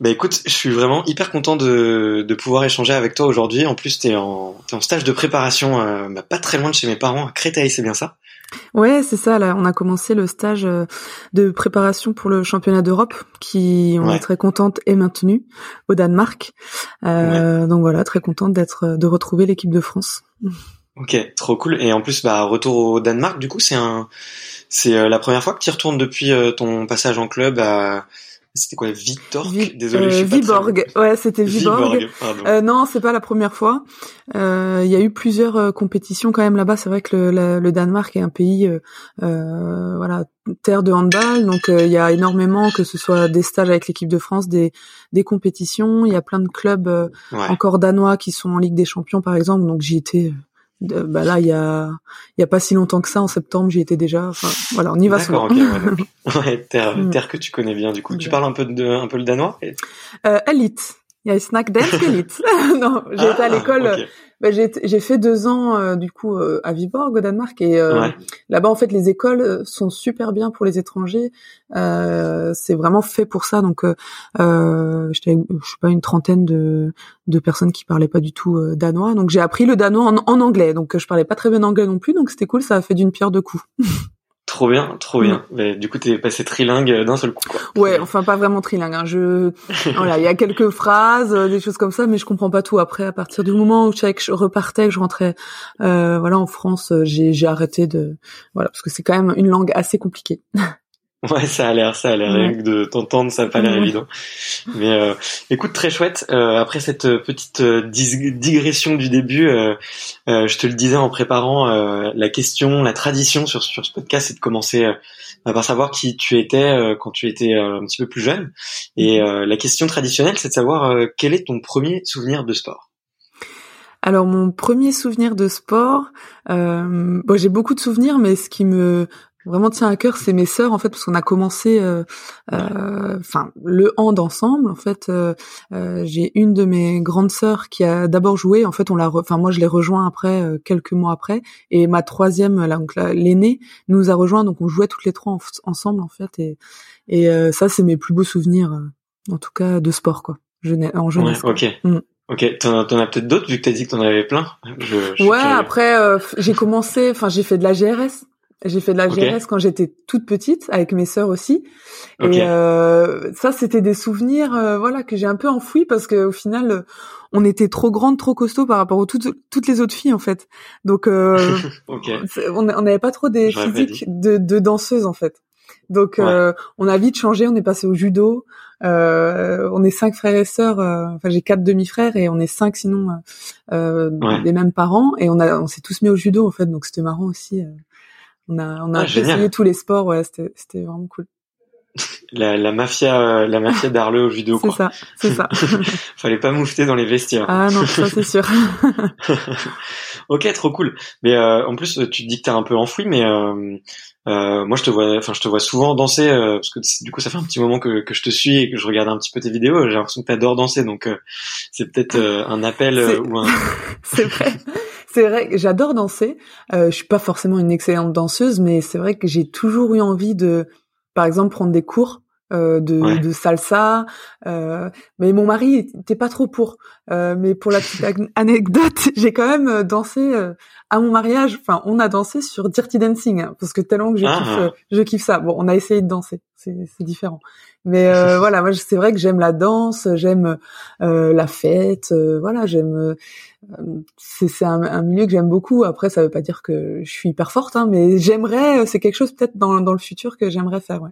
Bah écoute, je suis vraiment hyper content de, de pouvoir échanger avec toi aujourd'hui. En plus, t'es en, es en stage de préparation, euh, bah, pas très loin de chez mes parents, à Créteil, c'est bien ça? Ouais, c'est ça. Là, on a commencé le stage euh, de préparation pour le championnat d'Europe, qui, on Ouais. est très contente, est maintenu au Danemark. Euh, Donc voilà, très contente d'être, de retrouver l'équipe de France. Ok, trop cool. Et en plus, bah retour au Danemark. Du coup, c'est un, c'est euh, la première fois que tu y retournes depuis euh, ton passage en club à, c'était quoi, Vitork Vi- Désolé, euh, je suis pas très Viborg. Ouais, c'était Viborg. Viborg. Euh, non, c'est pas la première fois. Euh, Il y a eu plusieurs euh, compétitions quand même là-bas. C'est vrai que le, la- le Danemark est un pays, voilà, terre de handball. Donc il y a énormément, que ce soit des stages avec l'équipe de France, des, des compétitions. Il y a plein de clubs euh, ouais. encore danois qui sont en Ligue des Champions par exemple. Donc j'y étais. Bah là, il y a, il y a pas si longtemps que ça, en septembre, j'y étais déjà. Enfin, voilà, on y va souvent. ouais, terre, Mm. terre que tu connais bien. Du coup, tu parles un peu de, un peu le danois et- Euh, Elite. Il y a Snack Dance Elite. non, j'ai été à Ah, l'école. Bah, j'ai fait deux ans euh, du coup euh, à Viborg au Danemark et euh, Ouais. là-bas en fait les écoles euh, sont super bien pour les étrangers. Euh, c'est vraiment fait pour ça donc euh, je sais pas une trentaine de de personnes qui parlaient pas du tout danois donc j'ai appris le danois en, en anglais donc je parlais pas très bien anglais non plus donc c'était cool ça a fait d'une pierre deux coups. Trop bien, trop bien. Mais du coup, t'es passé trilingue euh, d'un seul coup, quoi. Ouais enfin pas vraiment trilingue hein. je voilà il y a quelques phrases euh, des choses comme ça mais je comprends pas tout après à partir du moment où je repartais que je rentrais euh, voilà en France euh, j'ai j'ai arrêté de voilà parce que c'est quand même une langue assez compliquée Ouais, ça a l'air, ça a l'air. Ouais. De t'entendre, ça a pas l'air Ouais. évident. Mais euh, écoute, très chouette. Euh, après cette petite euh, dis- digression du début, euh, je te le disais en préparant euh, la question, la tradition sur sur ce podcast, c'est de commencer par savoir qui tu étais euh, quand tu étais un petit peu plus jeune. Et euh, la question traditionnelle, c'est de savoir euh, quel est ton premier souvenir de sport? Alors mon premier souvenir de sport, euh, bon, j'ai beaucoup de souvenirs, mais ce qui me vraiment tient à cœur, c'est mes sœurs en fait, parce qu'on a commencé, euh, euh, enfin le hand ensemble. En fait, euh, euh, j'ai une de mes grandes sœurs qui a d'abord joué. En fait, on l'a, enfin moi je l'ai rejoint après euh, quelques mois après, et ma troisième, là, donc la- l'aînée, nous a rejoint. Donc on jouait toutes les trois en- ensemble en fait, et et euh, ça c'est mes plus beaux souvenirs, euh, en tout cas de sport quoi, Jeunesse- en Ouais, jeunesse. quoi. ok. Mm. Ok, t'en, as peut-être d'autres vu que t'as dit que t'en avais plein. Je, je ouais, après euh, j'ai commencé, enfin j'ai fait de la GRS. J'ai fait de la GRS quand j'étais toute petite avec mes sœurs aussi. Et euh, ça c'était des souvenirs, euh, voilà que j'ai un peu enfouis parce que au final on était trop grande, trop costaud par rapport aux toutes, toutes les autres filles en fait. Donc euh, on n'avait pas trop des physiques de, de danseuses en fait. Donc euh, on a vite changé, on est passé au judo. Euh, on est cinq frères et sœurs. Euh, enfin, j'ai quatre demi-frères et on est cinq sinon euh, les mêmes parents. Et on a, on s'est tous mis au judo en fait. Donc c'était marrant aussi. On a, on a essayé tous les sports. Ouais, c'était, c'était vraiment cool. La, la mafia, la mafia d'Arle au judo. C'est ça, c'est ça. Fallait pas moufter dans les vestiaires. Ah non, ça c'est sûr. ok, trop cool. Mais en plus, tu te dis que t'es un peu enfoui, mais euh, moi, je te vois, enfin, je te vois souvent danser euh, parce que du coup, ça fait un petit moment que, que je te suis et que je regarde un petit peu tes vidéos. J'ai l'impression que tu adores danser, donc euh, c'est peut-être un appel ou un. c'est vrai. C'est vrai, j'adore danser. je suis pas forcément une excellente danseuse, mais c'est vrai que j'ai toujours eu envie de, par exemple, prendre des cours euh, de, de, salsa. Euh, mais mon mari était pas trop pour. Euh, mais pour la petite anecdote, j'ai quand même euh, dansé euh, à mon mariage. Enfin, on a dansé sur Dirty Dancing hein, parce que tellement que je ah. kiffe, je kiffe ça. Bon, on a essayé de danser, c'est différent. Mais voilà, moi c'est vrai que j'aime la danse, j'aime la fête. voilà, j'aime. c'est un, un, milieu que j'aime beaucoup. Après, ça veut pas dire que je suis hyper forte, hein, mais j'aimerais. C'est quelque chose peut-être dans, dans le futur que j'aimerais faire. Ouais.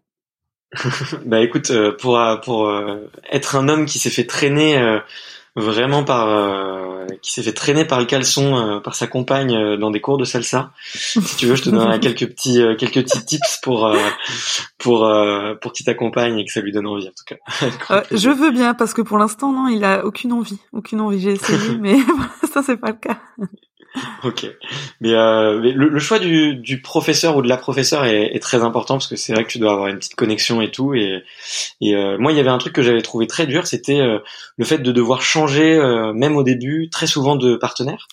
bah écoute, euh, pour euh, pour euh, être un homme qui s'est fait traîner vraiment par qui s'est fait traîner par le caleçon par sa compagne dans des cours de salsa. Si tu veux, je te donnerai quelques petits quelques petits tips pour pour pour qu'il t'accompagne et que ça lui donne envie en tout cas. je veux bien parce que pour l'instant non, il a aucune envie, aucune envie. J'ai essayé, mais ça c'est pas le cas. Ok. Mais, euh, le, choix du, professeur ou de la professeure est, très important parce que c'est vrai que tu dois avoir une petite connexion et tout. Et, euh, moi, il y avait un truc que j'avais trouvé très dur, c'était euh, le fait de devoir changer, même au début, très souvent de partenaire.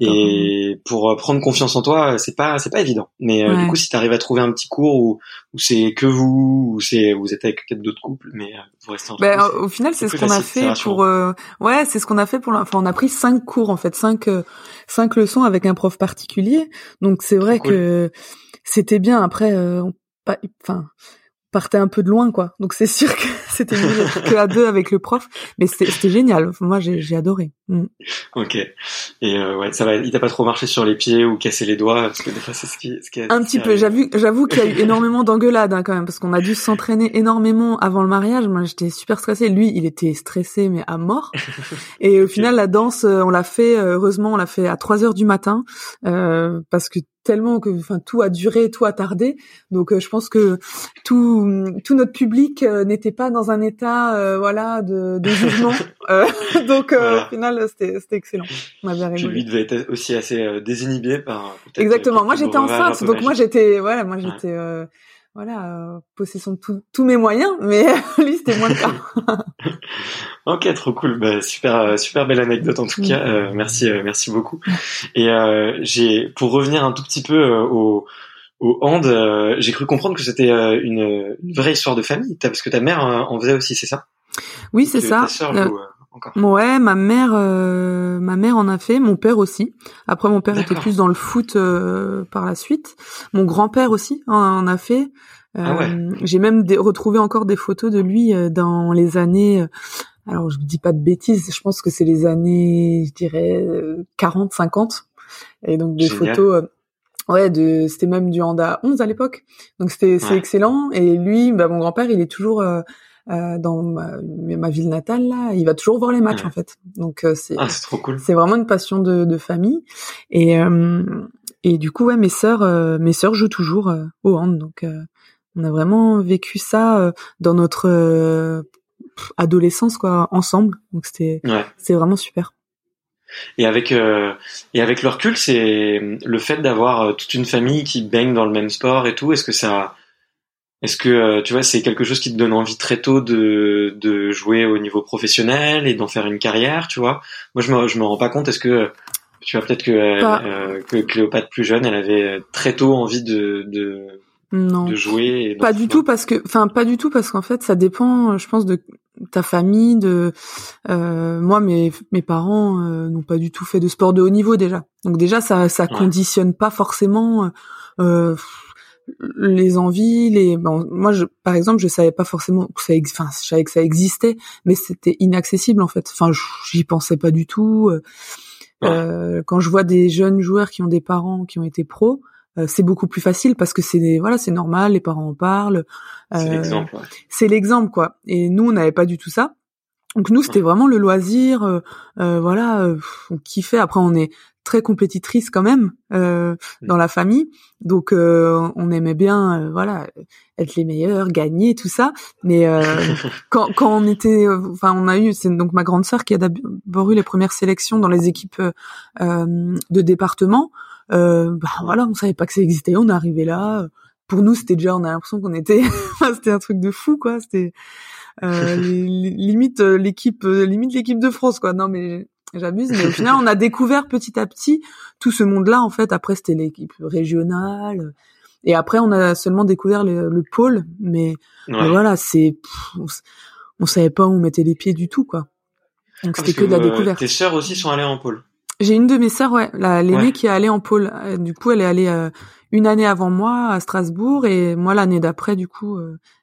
Et pour prendre confiance en toi, c'est pas c'est pas évident. Mais du coup, si tu arrives à trouver un petit cours où, où c'est que vous, ou c'est vous êtes avec peut-être d'autres couples, mais vous restez ben, au final, c'est ce qu'on a fait pour. ouais, c'est ce qu'on a fait pour. Enfin, on a pris cinq cours en fait, cinq cinq leçons avec un prof particulier. Donc c'est vrai que c'était bien. Après, euh, enfin, partait un peu de loin, quoi. Donc c'est sûr que c'était mieux que à deux avec le prof, mais c'était génial. Moi, j'ai adoré. Mm. Ok. Et euh, ouais, ça va. Il t'a pas trop marché sur les pieds ou cassé les doigts parce que des fois c'est ce qui, ce qui Un petit peu. J'avoue, j'avoue qu'il y a eu énormément d'engueulades hein, quand même parce qu'on a dû s'entraîner énormément avant le mariage. Moi, j'étais super stressée. Lui, il était stressé mais à mort. Et au final, la danse, euh, on l'a fait. Euh, heureusement, on l'a fait à 3 heures du matin euh, parce que tellement que enfin tout a duré, tout a tardé. Donc euh, je pense que tout tout notre public euh, n'était pas dans un état euh, voilà de, de jugement. donc au final c'était c'était excellent. On a bien rigolé. Lui devait être aussi assez désinhibé par Exactement. Moi j'étais enceinte donc moi j'étais voilà, moi j'étais voilà, euh, possession de tous mes moyens, mais lui c'était moins le cas. ok, trop cool, bah, super, euh, super belle anecdote en tout cas. Euh, merci, euh, merci beaucoup. Et j'ai, pour revenir un tout petit peu au, au hand, j'ai cru comprendre que c'était une, une, vraie histoire de famille, parce que ta mère en faisait aussi, c'est ça? Oui, c'est ça. Ouais, ma mère, euh, ma mère en a fait, mon père aussi. Après, mon père était plus dans le foot euh, par la suite. Mon grand-père aussi en, a fait. Ah euh, j'ai même retrouvé encore des photos de lui dans les années. alors, je ne dis pas de bêtises. Je pense que c'est les années, je dirais 40, 50. Et donc des photos. Ouais, de c'était même du Honda 11 à l'époque. Donc c'était c'est excellent. Et lui, bah, mon grand-père, il est toujours euh, dans ma, ma, ville natale là, il va toujours voir les matchs en fait. Donc euh, c'est ah, c'est trop cool. C'est vraiment une passion de, de famille et euh, et du coup ouais mes sœurs mes sœurs jouent toujours au hand donc on a vraiment vécu ça dans notre adolescence quoi ensemble donc c'était c'est vraiment super. Et avec et avec le recul, c'est le fait d'avoir toute une famille qui baigne dans le même sport et tout. Est-ce que ça est-ce que euh, tu vois c'est quelque chose qui te donne envie très tôt de, de jouer au niveau professionnel et d'en faire une carrière, tu vois? Moi je me je me rends pas compte. Est-ce que tu vois peut-être que euh, que Cléopâtre plus jeune, elle avait très tôt envie de de, non. de jouer. pas du tout parce que, enfin pas du tout parce qu'en fait ça dépend, je pense de ta famille, de moi mes mes parents n'ont pas du tout fait de sport de haut niveau déjà. Donc déjà ça ça conditionne pas forcément les envies, les bon, moi je par exemple je savais pas forcément que ça enfin je savais que ça existait mais c'était inaccessible en fait. Enfin j'y pensais pas du tout. Euh, quand je vois des jeunes joueurs qui ont des parents qui ont été pros, euh, c'est beaucoup plus facile parce que c'est voilà c'est normal, les parents en parlent. c'est euh, l'exemple. C'est l'exemple quoi. Et nous on n'avait pas du tout ça. Donc nous c'était vraiment le loisir, voilà, on kiffait. Après on est très compétitrice quand même euh, mm. dans la famille, donc euh, on aimait bien, euh, voilà, être les meilleurs, gagner tout ça. Mais quand, quand on était, enfin, on a eu, c'est donc ma grande sœur qui a d'abord eu les premières sélections dans les équipes de département. Bah voilà, on savait pas que ça existait, on est arrivé là. Pour nous, c'était déjà, on a l'impression qu'on était, c'était un truc de fou, quoi. C'était limite l'équipe, limite l'équipe de France, quoi. Non mais j'abuse, mais au final, on a découvert petit à petit tout ce monde-là. En fait, après, c'était l'équipe régionale, et après, on a seulement découvert le, pôle. Mais, voilà, c'est, on, savait pas où on mettait les pieds du tout, quoi. Donc c'était que de la euh, découverte. Tes sœurs aussi sont allées en pôle. J'ai une de mes sœurs, ouais, l'aînée qui est allée en pôle. Euh, du coup, elle est allée euh, une année avant moi à Strasbourg et moi l'année d'après, du coup,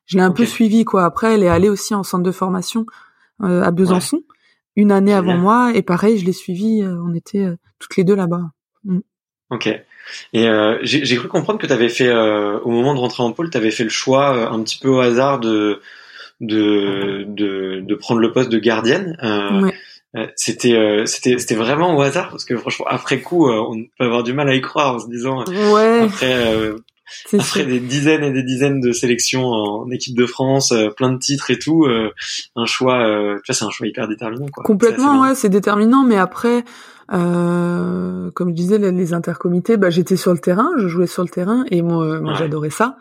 je l'ai un peu suivie quoi. Après, elle est allée aussi en centre de formation à Besançon une année avant moi et pareil, je l'ai suivi. Euh, on était euh, toutes les deux là-bas. Mm. Ok. Et euh, j'ai cru comprendre que tu avais fait, au moment de rentrer en pôle, tu avais fait le choix un petit peu au hasard de de, de, de prendre le poste de gardienne. C'était c'était c'était vraiment au hasard parce que franchement après coup on peut avoir du mal à y croire en se disant ouais. après après des dizaines et des dizaines de sélections en équipe de France, euh, plein de titres et tout, euh, un choix, euh, tu vois, c'est un choix hyper déterminant. Quoi. Complètement, ouais, c'est déterminant. Mais après, comme je disais, les, intercomités, bah, j'étais sur le terrain, je jouais sur le terrain et moi, moi j'adorais ça.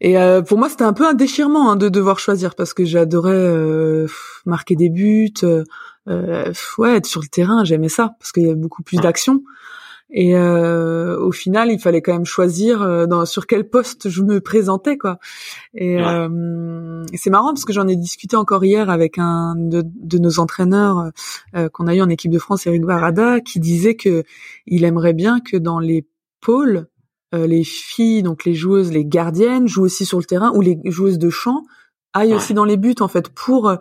Et pour moi, c'était un peu un déchirement hein, de devoir choisir parce que j'adorais marquer des buts, ouais, être sur le terrain, j'aimais ça parce qu'il y avait beaucoup plus d'action. Et euh, au final, il fallait quand même choisir euh, dans, sur quel poste je me présentais, quoi. Et, euh, c'est marrant parce que j'en ai discuté encore hier avec un de, de nos entraîneurs euh, qu'on a eu en équipe de France, Eric Barada, qui disait que il aimerait bien que dans les pôles, les filles, donc les joueuses, les gardiennes, jouent aussi sur le terrain ou les joueuses de champ aillent aussi dans les buts en fait pour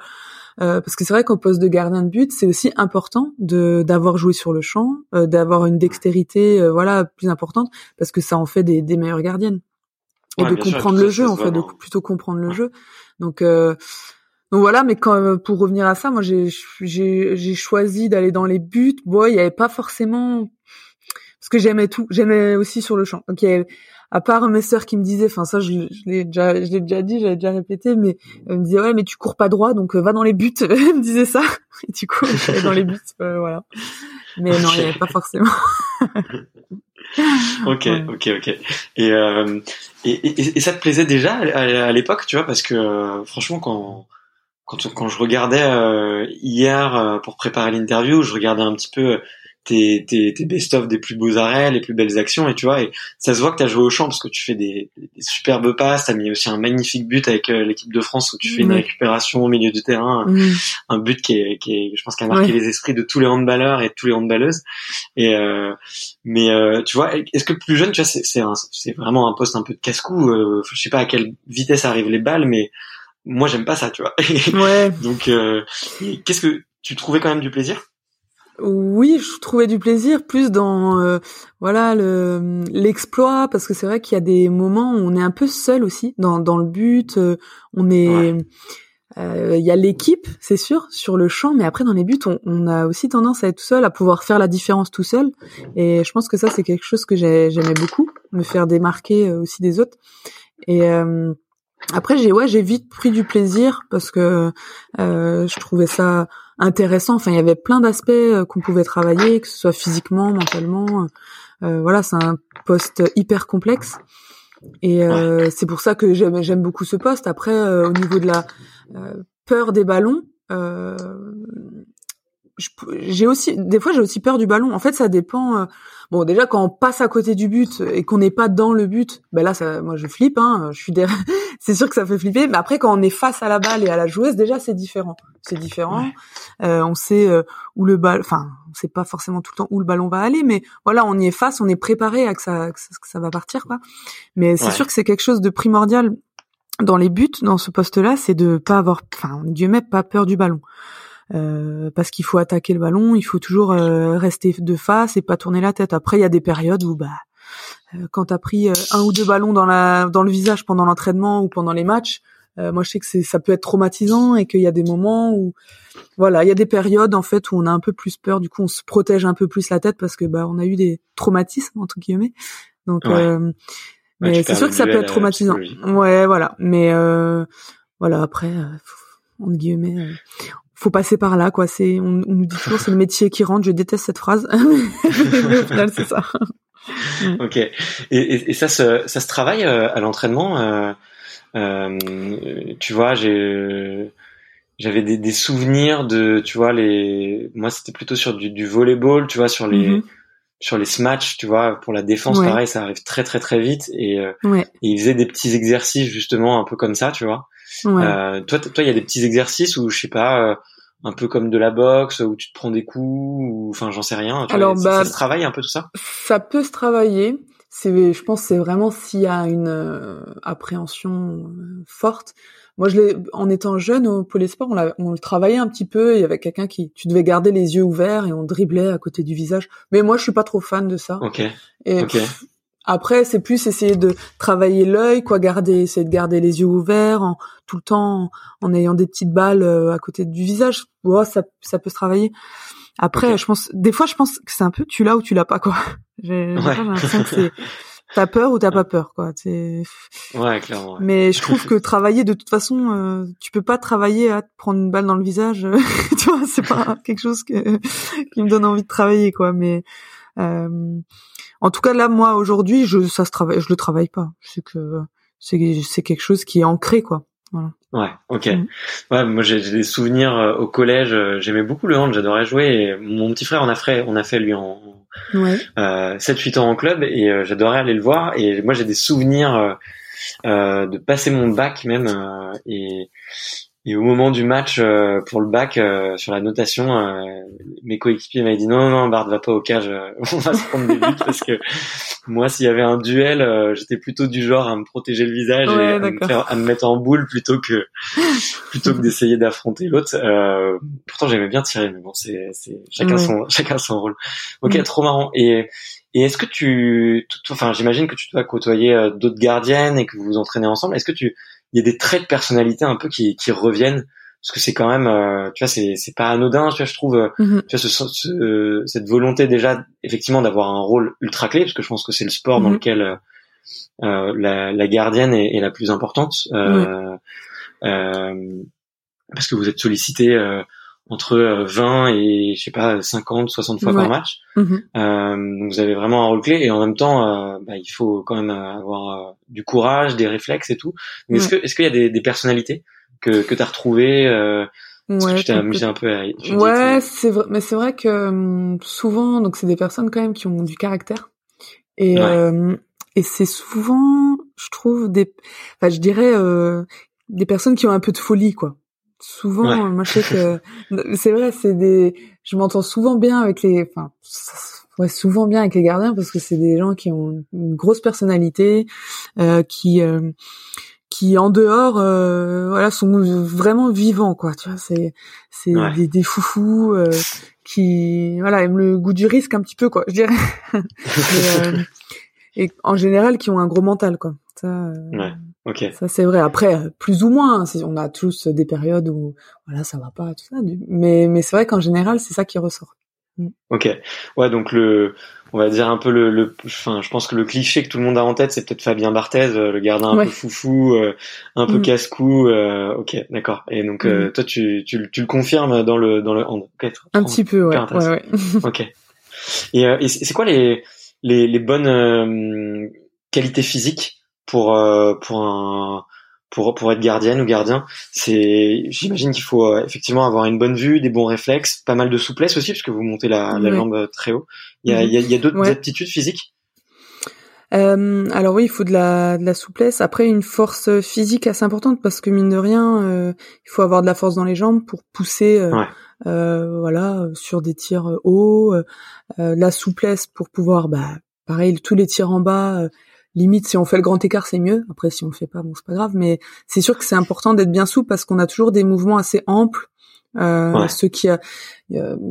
euh, parce que c'est vrai qu'au poste de gardien de but, c'est aussi important de d'avoir joué sur le champ, euh, d'avoir une dextérité euh, voilà plus importante, parce que ça en fait des, des meilleures gardiennes et de comprendre le jeu en fait, de plutôt comprendre le jeu. Donc donc voilà, mais quand pour revenir à ça, moi j'ai j'ai choisi d'aller dans les buts. Bon, il y avait pas forcément parce que j'aimais tout, j'aimais aussi sur le champ. Donc il y avait à part mes sœurs qui me disaient, enfin ça je, l'ai déjà, je l'ai déjà dit, j'avais déjà répété, mais elles me disaient ouais mais tu cours pas droit donc euh, va dans les buts. elles me disaient ça et du coup j'allais dans les buts, euh, voilà. Mais non, il n'y avait pas forcément. ok, ok, ok. Et, euh, et, et, et, ça te plaisait déjà à, l'époque, tu vois, parce que euh, franchement quand quand quand je regardais hier pour préparer l'interview, je regardais un petit peu tes, tes, tes best-of des plus beaux arrêts, les plus belles actions, et tu vois, et ça se voit que tu as joué au champ parce que tu fais des, des superbes passes, tu as mis aussi un magnifique but avec euh, l'équipe de France où tu fais une récupération au milieu du terrain, un but qui est, qui est, je pense, qui a marqué les esprits de tous les handballeurs et de tous les handballeuses. Et euh, mais euh, tu vois, est-ce que plus jeune, tu vois, c'est c'est vraiment un poste un peu de casse-cou. Euh, je sais pas à quelle vitesse arrivent les balles, mais moi j'aime pas ça, tu vois. Ouais. Donc, qu'est-ce que tu trouvais quand même du plaisir? Oui, je trouvais du plaisir plus dans euh, voilà le l'exploit parce que c'est vrai qu'il y a des moments où on est un peu seul aussi dans dans le but. Euh, on est euh, il y a l'équipe, c'est sûr, sur le champ, mais après dans les buts, on, on, a aussi tendance à être tout seul, à pouvoir faire la différence tout seul. Et je pense que ça, c'est quelque chose que j'aimais beaucoup, me faire démarquer aussi des autres. Et après, j'ai ouais, j'ai vite pris du plaisir parce que je trouvais ça intéressant. Enfin, il y avait plein d'aspects euh, qu'on pouvait travailler, que ce soit physiquement, mentalement. Euh, euh voilà, c'est un poste hyper complexe. Et euh, c'est pour ça que j'aime, j'aime beaucoup ce poste. Après, au niveau de la peur des ballons, j'ai aussi des fois j'ai aussi peur du ballon. En fait, ça dépend. Euh, bon, déjà quand on passe à côté du but et qu'on n'est pas dans le but, ben là, ça, moi je flippe. Hein, je suis c'est sûr que ça fait flipper. Mais après, quand on est face à la balle et à la joueuse, déjà c'est différent. C'est différent. Euh, on sait euh, où le ballon. Enfin, on sait pas forcément tout le temps où le ballon va aller, mais voilà, on y est face, on est préparé à que ça que ça, va partir, quoi. Mais c'est sûr que c'est quelque chose de primordial dans les buts, dans ce poste-là, c'est de pas avoir, enfin, Dieu met pas peur du ballon. Euh, parce qu'il faut attaquer le ballon, il faut toujours euh, rester de face et pas tourner la tête. Après, il y a des périodes où, bah, euh, quand t'as pris un ou deux ballons dans la dans le visage pendant l'entraînement ou pendant les matchs, moi je sais que c'est ça peut être traumatisant et qu'il y a des moments où, voilà, il y a des périodes en fait où on a un peu plus peur. Du coup, on se protège un peu plus la tête parce que bah on a eu des traumatismes entre guillemets. Donc, mais c'est sûr que ça peut être traumatisant. Ouais, voilà. Mais voilà, après, entre guillemets, faut passer par là, quoi. C'est, on, nous dit toujours c'est le métier qui rentre. Je déteste cette phrase, mais au final c'est ça. ok. Et, et, et, ça, se, ça se travaille euh, à l'entraînement. Euh, euh, tu vois, j'ai, j'avais des, des, souvenirs de, tu vois, les. Moi, c'était plutôt sur du, du volleyball, tu vois, sur les. Mm-hmm. Sur les smatchs, tu vois, pour la défense, pareil, ça arrive très très très vite et, euh, et ils faisaient des petits exercices justement un peu comme ça, tu vois. Euh, toi, toi, il y a des petits exercices où je sais pas, euh, un peu comme de la boxe où tu te prends des coups, ou enfin j'en sais rien. Alors bah, ça, se travaille un peu tout ça? Ça peut se travailler. C'est, je pense, c'est vraiment s'il y a une euh, appréhension forte. Moi, je l'ai, en étant jeune au Sport, on, on le travaillait un petit peu. Il y avait quelqu'un qui, tu devais garder les yeux ouverts et on driblait à côté du visage. Mais moi, je suis pas trop fan de ça. Ok. Et après, c'est plus essayer de travailler l'œil, quoi, garder, essayer de garder les yeux ouverts, en, tout le temps en, ayant des petites balles euh, à côté du visage. Ouais, ça, ça peut se travailler. Après, je pense, des fois, je pense que c'est un peu tu l'as ou tu l'as pas, quoi. J'ai l'impression que c'est t'as peur ou t'as pas peur, quoi. C'est. Ouais, clairement. Mais je trouve que travailler, de toute façon, euh, tu peux pas travailler à te prendre une balle dans le visage. tu vois, c'est pas quelque chose que, qui me donne envie de travailler, quoi. Mais euh, en tout cas, là, moi, aujourd'hui, je, ça se travaille, je le travaille pas. Je sais que c'est, c'est quelque chose qui est ancré, quoi. Voilà. Ouais, ok. Mm. Ouais, moi j'ai des souvenirs euh, au collège. Euh, j'aimais beaucoup le hand, j'adorais jouer. Et mon petit frère, on a fait, on a fait lui en ouais. euh, 7-8 ans en club et euh, j'adorais aller le voir. Et moi j'ai des souvenirs de passer mon bac même et et au moment du match euh, pour le bac, euh, sur la notation, euh, mes coéquipiers m'avaient dit non, non, non, Bart va pas au cage, on va se prendre des buts parce que moi, s'il y avait un duel, j'étais plutôt du genre à me protéger le visage et à me, faire, à me, mettre en boule plutôt que plutôt que d'essayer d'affronter l'autre. pourtant, j'aimais bien tirer, mais bon, c'est chacun son chacun son rôle. Ok, trop marrant. Et et est-ce que tu, enfin, j'imagine que tu dois côtoyer d'autres gardiennes et que vous vous entraînez ensemble. Est-ce que tu il y a des traits de personnalité un peu qui, qui reviennent parce que c'est quand même euh, tu vois c'est c'est pas anodin tu vois je trouve euh, mhm. tu vois ce, ce, cette volonté déjà effectivement d'avoir un rôle ultra clé parce que je pense que c'est le sport dans mhm. lequel euh, euh, la, la, gardienne est, est, la plus importante euh, parce que vous êtes sollicité entre 20 et je sais pas 50 60 fois par match mhm. donc vous avez vraiment un rôle clé et en même temps bah, il faut quand même avoir du courage, des réflexes et tout. Mais est-ce que est-ce qu'il y a des, des personnalités que que t'as retrouvées euh, ouais, que tu t'es amusé un peu à Ouais, c'est vrai, mais c'est vrai que hum, souvent, donc c'est des personnes quand même qui ont du caractère et euh, et c'est souvent, je trouve des, enfin je dirais euh, des personnes qui ont un peu de folie quoi. Souvent, moi je sais que c'est vrai, c'est des, je m'entends souvent bien avec les, enfin ouais, souvent bien avec les gardiens parce que c'est des gens qui ont une grosse personnalité, euh, qui euh, qui en dehors euh, voilà sont vraiment vivants quoi tu vois c'est c'est des, des foufous euh, qui voilà aiment le goût du risque un petit peu quoi je dirais. Euh, et en général qui ont un gros mental quoi. Ça ouais. Ok ça c'est vrai après plus ou moins on a tous des périodes où voilà ça va pas tout ça mais mais c'est vrai qu'en général c'est ça qui ressort Mm. Ok. Ouais, donc le, on va dire un peu le, le, enfin, je pense que le cliché que tout le monde a en tête, c'est peut-être Fabien Barthez, euh, le gardien un peu foufou, euh, un peu mm. casse-cou. Euh, ok, d'accord. Et donc mm. toi, tu, tu, tu, le confirmes dans le dans le hand. un petit peu, ouais. ouais, ouais. ok. Et, et c'est quoi les les, les bonnes qualités physiques pour pour un pour pour être gardienne ou gardien. C'est, j'imagine qu'il faut euh, effectivement avoir une bonne vue, des bons réflexes, pas mal de souplesse aussi parce que vous montez la, la jambe très haut. Il y a, il y a, il y a d'autres aptitudes physiques? Euh, alors oui, il faut de la, de la souplesse. Après, une force physique assez importante parce que mine de rien, euh, il faut avoir de la force dans les jambes pour pousser, euh, euh voilà, sur des tirs hauts. la souplesse pour pouvoir, bah, pareil, tous les tirs en bas. Limite, si on fait le grand écart, c'est mieux. Après, si on le fait pas, bon, c'est pas grave. Mais c'est sûr que c'est important d'être bien souple parce qu'on a toujours des mouvements assez amples. Ceux qui,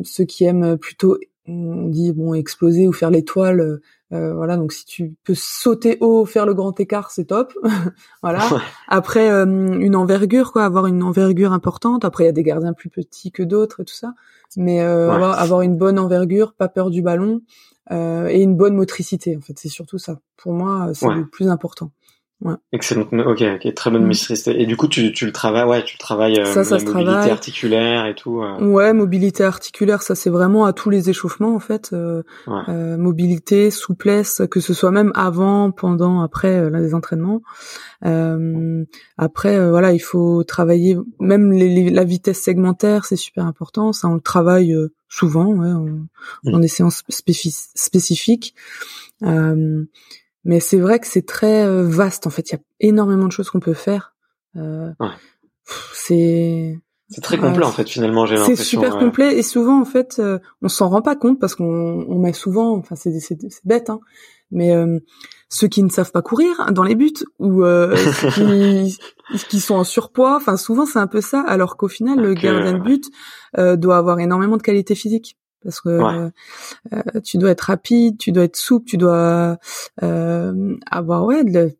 ceux qui aiment plutôt on dit bon exploser ou faire l'étoile euh, voilà, donc si tu peux sauter haut, faire le grand écart, c'est top. voilà. Après, euh, une envergure, quoi, avoir une envergure importante. Après, il y a des gardiens plus petits que d'autres et tout ça, mais euh, avoir, une bonne envergure, pas peur du ballon et une bonne motricité. En fait, c'est surtout ça. Pour moi, c'est le plus important. Ouais. Excellent. Ok, ok, très bonne mmh. Et du coup, tu, tu le travailles, ouais, tu le travailles, euh, ça, ça la mobilité articulaire et tout. Euh. Ouais, mobilité articulaire, ça c'est vraiment à tous les échauffements en fait. Euh, euh mobilité, souplesse, que ce soit même avant, pendant, après les entraînements. après, voilà, il faut travailler même les, la vitesse segmentaire, c'est super important. Ça, on le travaille souvent, ouais, en, mmh. en des séances spécifiques. Euh, mais c'est vrai que c'est très euh, vaste en fait. Il y a énormément de choses qu'on peut faire. Euh, ouais. C'est c'est très complet en fait finalement j'ai l'impression. C'est super complet et souvent en fait euh, on s'en rend pas compte parce qu'on on met souvent enfin c'est c'est bête hein mais euh, ceux qui ne savent pas courir dans les buts ou euh, qui, qui sont en surpoids enfin souvent c'est un peu ça alors qu'au final le gardien de but doit avoir énormément de qualité physique parce que euh, tu dois être rapide, tu dois être souple, tu dois euh, avoir ouais de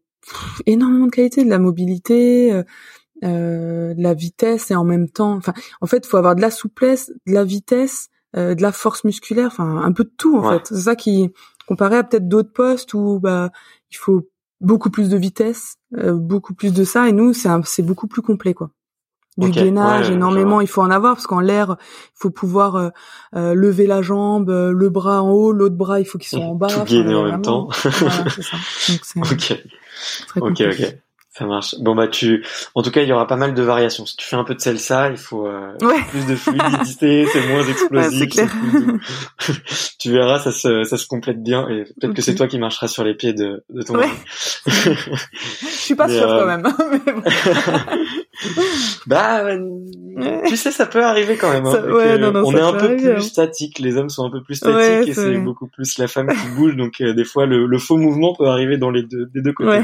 énormément de qualité, de la mobilité, euh, euh, de la vitesse et en même temps, enfin en fait, il faut avoir de la souplesse, de la vitesse, de la force musculaire, enfin un peu de tout en fait. C'est ça qui comparé à peut-être d'autres postes où bah il faut beaucoup plus de vitesse, beaucoup plus de ça et nous c'est c'est beaucoup plus complet quoi du gainage énormément il faut en avoir parce qu'en l'air il faut pouvoir euh, euh, lever la jambe euh, le bras en haut l'autre bras il faut qu'il soit en bas tout gainer en même temps. Voilà, ça. ok. ok ok ça marche. Bon bah tu, en tout cas il y aura pas mal de variations. Si tu fais un peu de salsa, il faut euh, plus de fluidité, c'est moins explosif. Ouais, tu verras, ça se, ça se complète bien et peut-être que c'est toi qui marcheras sur les pieds de, de ton. Ouais. Je suis pas sûre quand même. Hein, bah, tu sais, ça peut arriver quand même. Hein, ouais, non, non, on est un peu plus hein. statique. Les hommes sont un peu plus statiques et c'est beaucoup plus la femme qui bouge. Donc euh, des fois, le, le, faux mouvement peut arriver dans les deux, des deux côtés.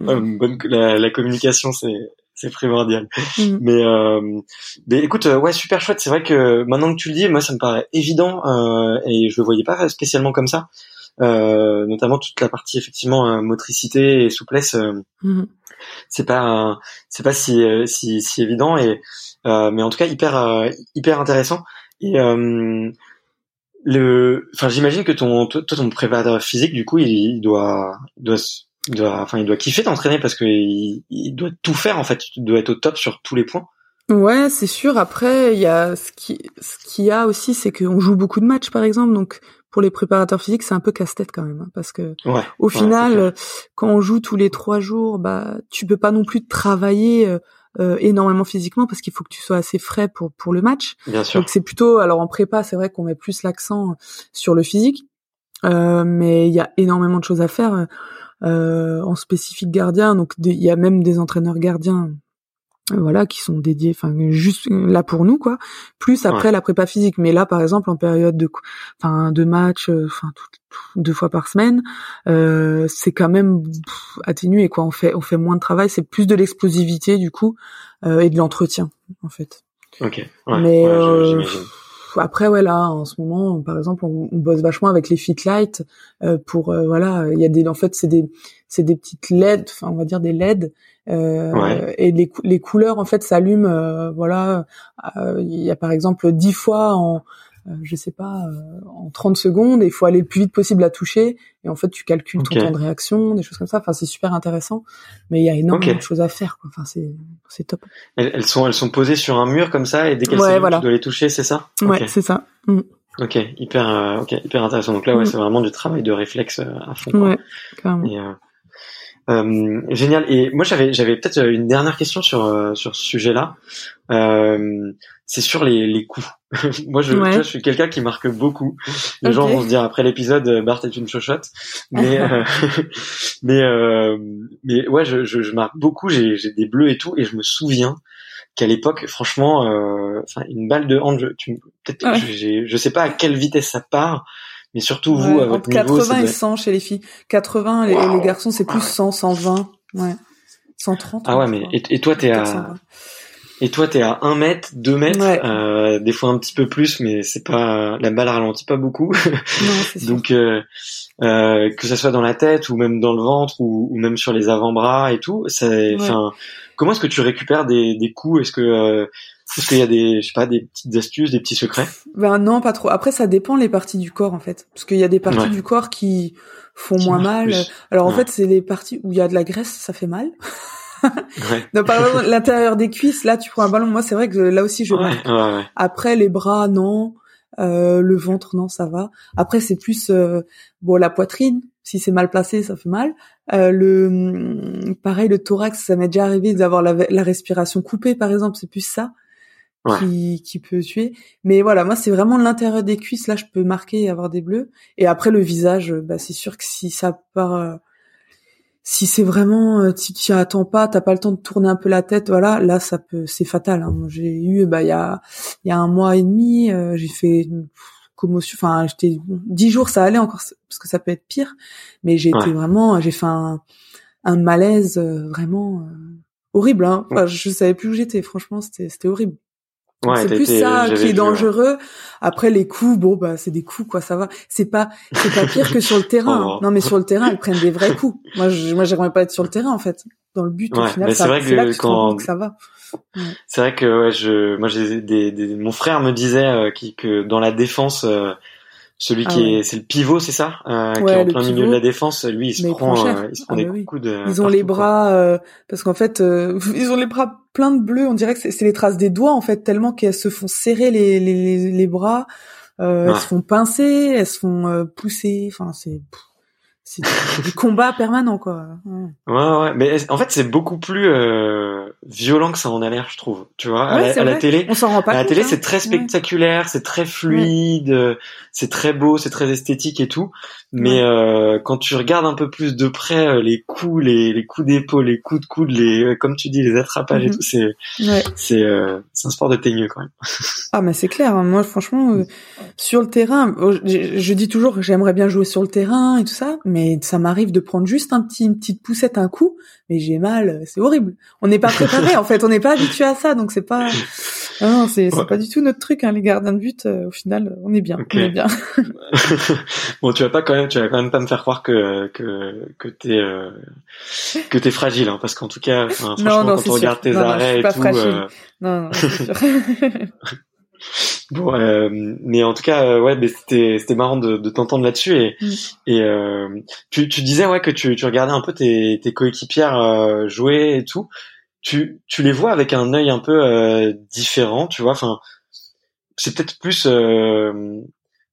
Bonne, la, la communication, c'est c'est primordial. Mm. Mais, euh, mais écoute, euh, ouais, super chouette. C'est vrai que maintenant que tu le dis, moi, ça me paraît évident euh, et je le voyais pas spécialement comme ça. Euh, notamment toute la partie effectivement euh, motricité et souplesse. Euh, mm. C'est pas c'est pas si, si si évident et mais en tout cas hyper hyper intéressant. Et le, enfin, j'imagine que ton, toi, ton préparateur physique, du coup, il, il doit, il doit il doit, enfin, il doit kiffer t'entraîner parce qu'il il doit tout faire en fait. Tu dois être au top sur tous les points. Ouais, c'est sûr. Après, il y a ce qui, ce qu'il y a aussi, c'est qu'on joue beaucoup de matchs, par exemple. Donc, pour les préparateurs physiques, c'est un peu casse-tête quand même, hein, parce que au final, quand on joue tous les trois jours, bah, tu peux pas non plus travailler euh, euh, énormément physiquement parce qu'il faut que tu sois assez frais pour pour le match. Bien sûr. Donc c'est plutôt, alors en prépa, c'est vrai qu'on met plus l'accent sur le physique, euh, mais il y a énormément de choses à faire. Euh, en spécifique gardien. Donc il y a même des entraîneurs gardiens euh, voilà qui sont dédiés enfin juste là pour nous quoi. Plus après la prépa physique. Mais là par exemple en période de enfin de match euh, enfin deux fois par semaine euh, c'est quand même atténué quoi. On fait on fait moins de travail. C'est plus de l'explosivité du coup euh, et de l'entretien en fait. Ok. Mais après ouais là en ce moment par exemple on, on bosse vachement avec les fit light euh, pour euh, voilà il y a des en fait c'est des c'est des petites LED enfin on va dire des LED euh, et les, les couleurs en fait s'allument euh, voilà il y a par exemple dix fois en euh, je sais pas, euh, en 30 secondes, et il faut aller le plus vite possible à toucher, et en fait tu calcules ton temps de réaction, des choses comme ça. Enfin, c'est super intéressant, mais il y a énormément de choses à faire. Quoi. Enfin, c'est c'est top. Elles, sont elles sont posées sur un mur comme ça, et dès qu'elles ouais, tu dois les toucher, c'est ça? Ouais, c'est ça. Mm. Ok, hyper, euh, ok, hyper intéressant. Donc là, ouais, mm. c'est vraiment du travail de réflexe à fond. Quoi. Ouais, clairement. Euh, génial. Et moi, j'avais, j'avais peut-être une dernière question sur euh, sur ce sujet-là. Euh, c'est sur les, les coups. moi, je, je suis quelqu'un qui marque beaucoup. Les gens vont se dire après l'épisode, Bart est une chochotte. Mais mais mais ouais, je, je, je marque beaucoup. J'ai, j'ai des bleus et tout, et je me souviens qu'à l'époque, franchement, enfin une balle de hand, je, tu, peut-être, je sais pas à quelle vitesse ça part mais surtout vous, à votre entre 80 et 100 chez les filles. 80, les, les garçons, c'est plus 100, 120, ouais. 130. Ah ouais, mais et, et toi, t'es à... Et toi, t'es à 1 mètre, 2 mètres, euh, des fois un petit peu plus, mais c'est pas la balle ralentit pas beaucoup. Non, Donc euh, euh, que ça soit dans la tête ou même dans le ventre ou, ou même sur les avant-bras et tout, c'est. Enfin, comment est-ce que tu récupères des, des coups? Est-ce que euh, est-ce qu'il y a des, je sais pas, des petites astuces, des petits secrets? Ben non, pas trop. Après, ça dépend les parties du corps en fait, parce qu'il y a des parties du corps qui font moins mal. Alors en fait, c'est les parties où il y a de la graisse, ça fait mal. ouais. par exemple, l'intérieur des cuisses, là, tu prends un ballon. Moi, c'est vrai que là aussi, je marque. Après, les bras, non. Euh, le ventre, non, ça va. Après, c'est plus euh, bon la poitrine. Si c'est mal placé, ça fait mal. Euh, le hum, pareil, le thorax, ça m'est déjà arrivé d'avoir la, la, respiration coupée, par exemple. C'est plus ça qui, qui peut tuer. Mais voilà, moi, c'est vraiment l'intérieur des cuisses. Là, je peux marquer et avoir des bleus. Et après, le visage, bah, c'est sûr que si ça part euh, si c'est vraiment euh, si tu attends pas, t'as pas le temps de tourner un peu la tête, voilà, là ça peut c'est fatal. Hein. J'ai eu bah il y a il y a un mois et demi, euh, j'ai fait une commotion, enfin j'étais dix jours ça allait encore parce que ça peut être pire, mais j'ai été vraiment j'ai fait un, un malaise euh, vraiment horrible. Hein. Enfin, je savais plus où j'étais, franchement c'était c'était horrible c'est plus ça qui est dangereux. Après les coups, bon bah c'est des coups quoi, ça va. C'est pas c'est pas pire que sur le terrain. Oh. Non mais sur le terrain, ils prennent des vrais coups. Moi je, moi j'aimerais pas être sur le terrain en fait. Dans le but au final, c'est vrai que, quand ça va. C'est vrai que ouais, je moi j'ai des, des, mon frère me disait euh, qui, que dans la défense euh, celui ah qui est, c'est le pivot, c'est ça, euh, qui est en plein milieu de la défense. Lui, il se prend, euh, il se prend ah des bah coups de. Ils ont les bras, euh, parce qu'en fait, euh, ils ont les bras pleins de bleu. On dirait que c'est les traces des doigts en fait, tellement qu'elles se font serrer les les, les bras, elles se font pincer, elles se font pousser. Enfin, c'est c'est du combat permanent quoi. Ouais. ouais, mais en fait c'est beaucoup plus euh, violent que ça en a l'air, je trouve. Tu vois, à, la, télé, on s'en rend pas à la télé c'est hein. très spectaculaire, c'est très fluide, c'est très beau, c'est très esthétique et tout. Mais euh, quand tu regardes un peu plus de près euh, les coups, les, les coups d'épaule, les coups de coude, les euh, comme tu dis les attrapages et mhm. tout, c'est c'est euh, c'est un sport de teigneux quand même. ah mais c'est clair. Hein. Moi franchement sur le terrain, oh, je, je dis toujours que j'aimerais bien jouer sur le terrain et tout ça, mais ça m'arrive de prendre juste un petit une petite poussette un coup, mais j'ai mal, c'est horrible. On n'est pas préparé en fait, on n'est pas habitué à ça, donc c'est pas non, c'est pas du tout notre truc hein, les gardiens de but. au final, on est bien, on est bien. bon, tu vas pas quand même tu vas quand même pas me faire croire que que que t'es euh, que t'es fragile, hein, parce qu'en tout cas, franchement, quand on regarde tes arrêts et tout, euh... non, non, c'est sûr. bon, euh, mais en tout cas, euh, ouais, c'était c'était marrant de, de t'entendre là-dessus et mm. et euh, tu tu disais ouais que tu tu regardais un peu tes tes coéquipières jouer et tout. Tu tu les vois avec un œil un peu différent, tu vois. Enfin, c'est peut-être plus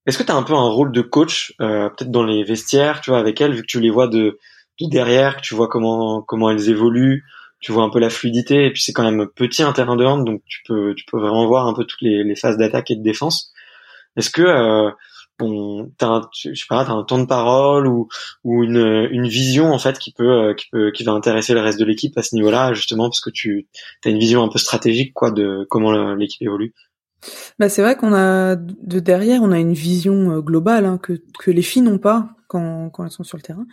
est-ce que tu as un peu un rôle de coach, euh, peut-être dans les vestiaires, tu vois, avec elles, vu que tu les vois de, de derrière, que tu vois comment comment elles évoluent, tu vois un peu la fluidité, et puis c'est quand même petit un terrain de hand, donc tu peux tu peux vraiment voir un peu toutes les, les phases d'attaque et de défense. Est-ce que euh, bon, t'as un, je sais pas, t'as un temps de parole ou ou une une vision en fait qui peut euh, qui peut qui va intéresser le reste de l'équipe à ce niveau-là, justement parce que tu as une vision un peu stratégique quoi de comment l'équipe évolue? Bah c'est vrai qu'on a de derrière, on a une vision euh, globale hein, que que les filles n'ont pas quand quand elles sont sur le terrain.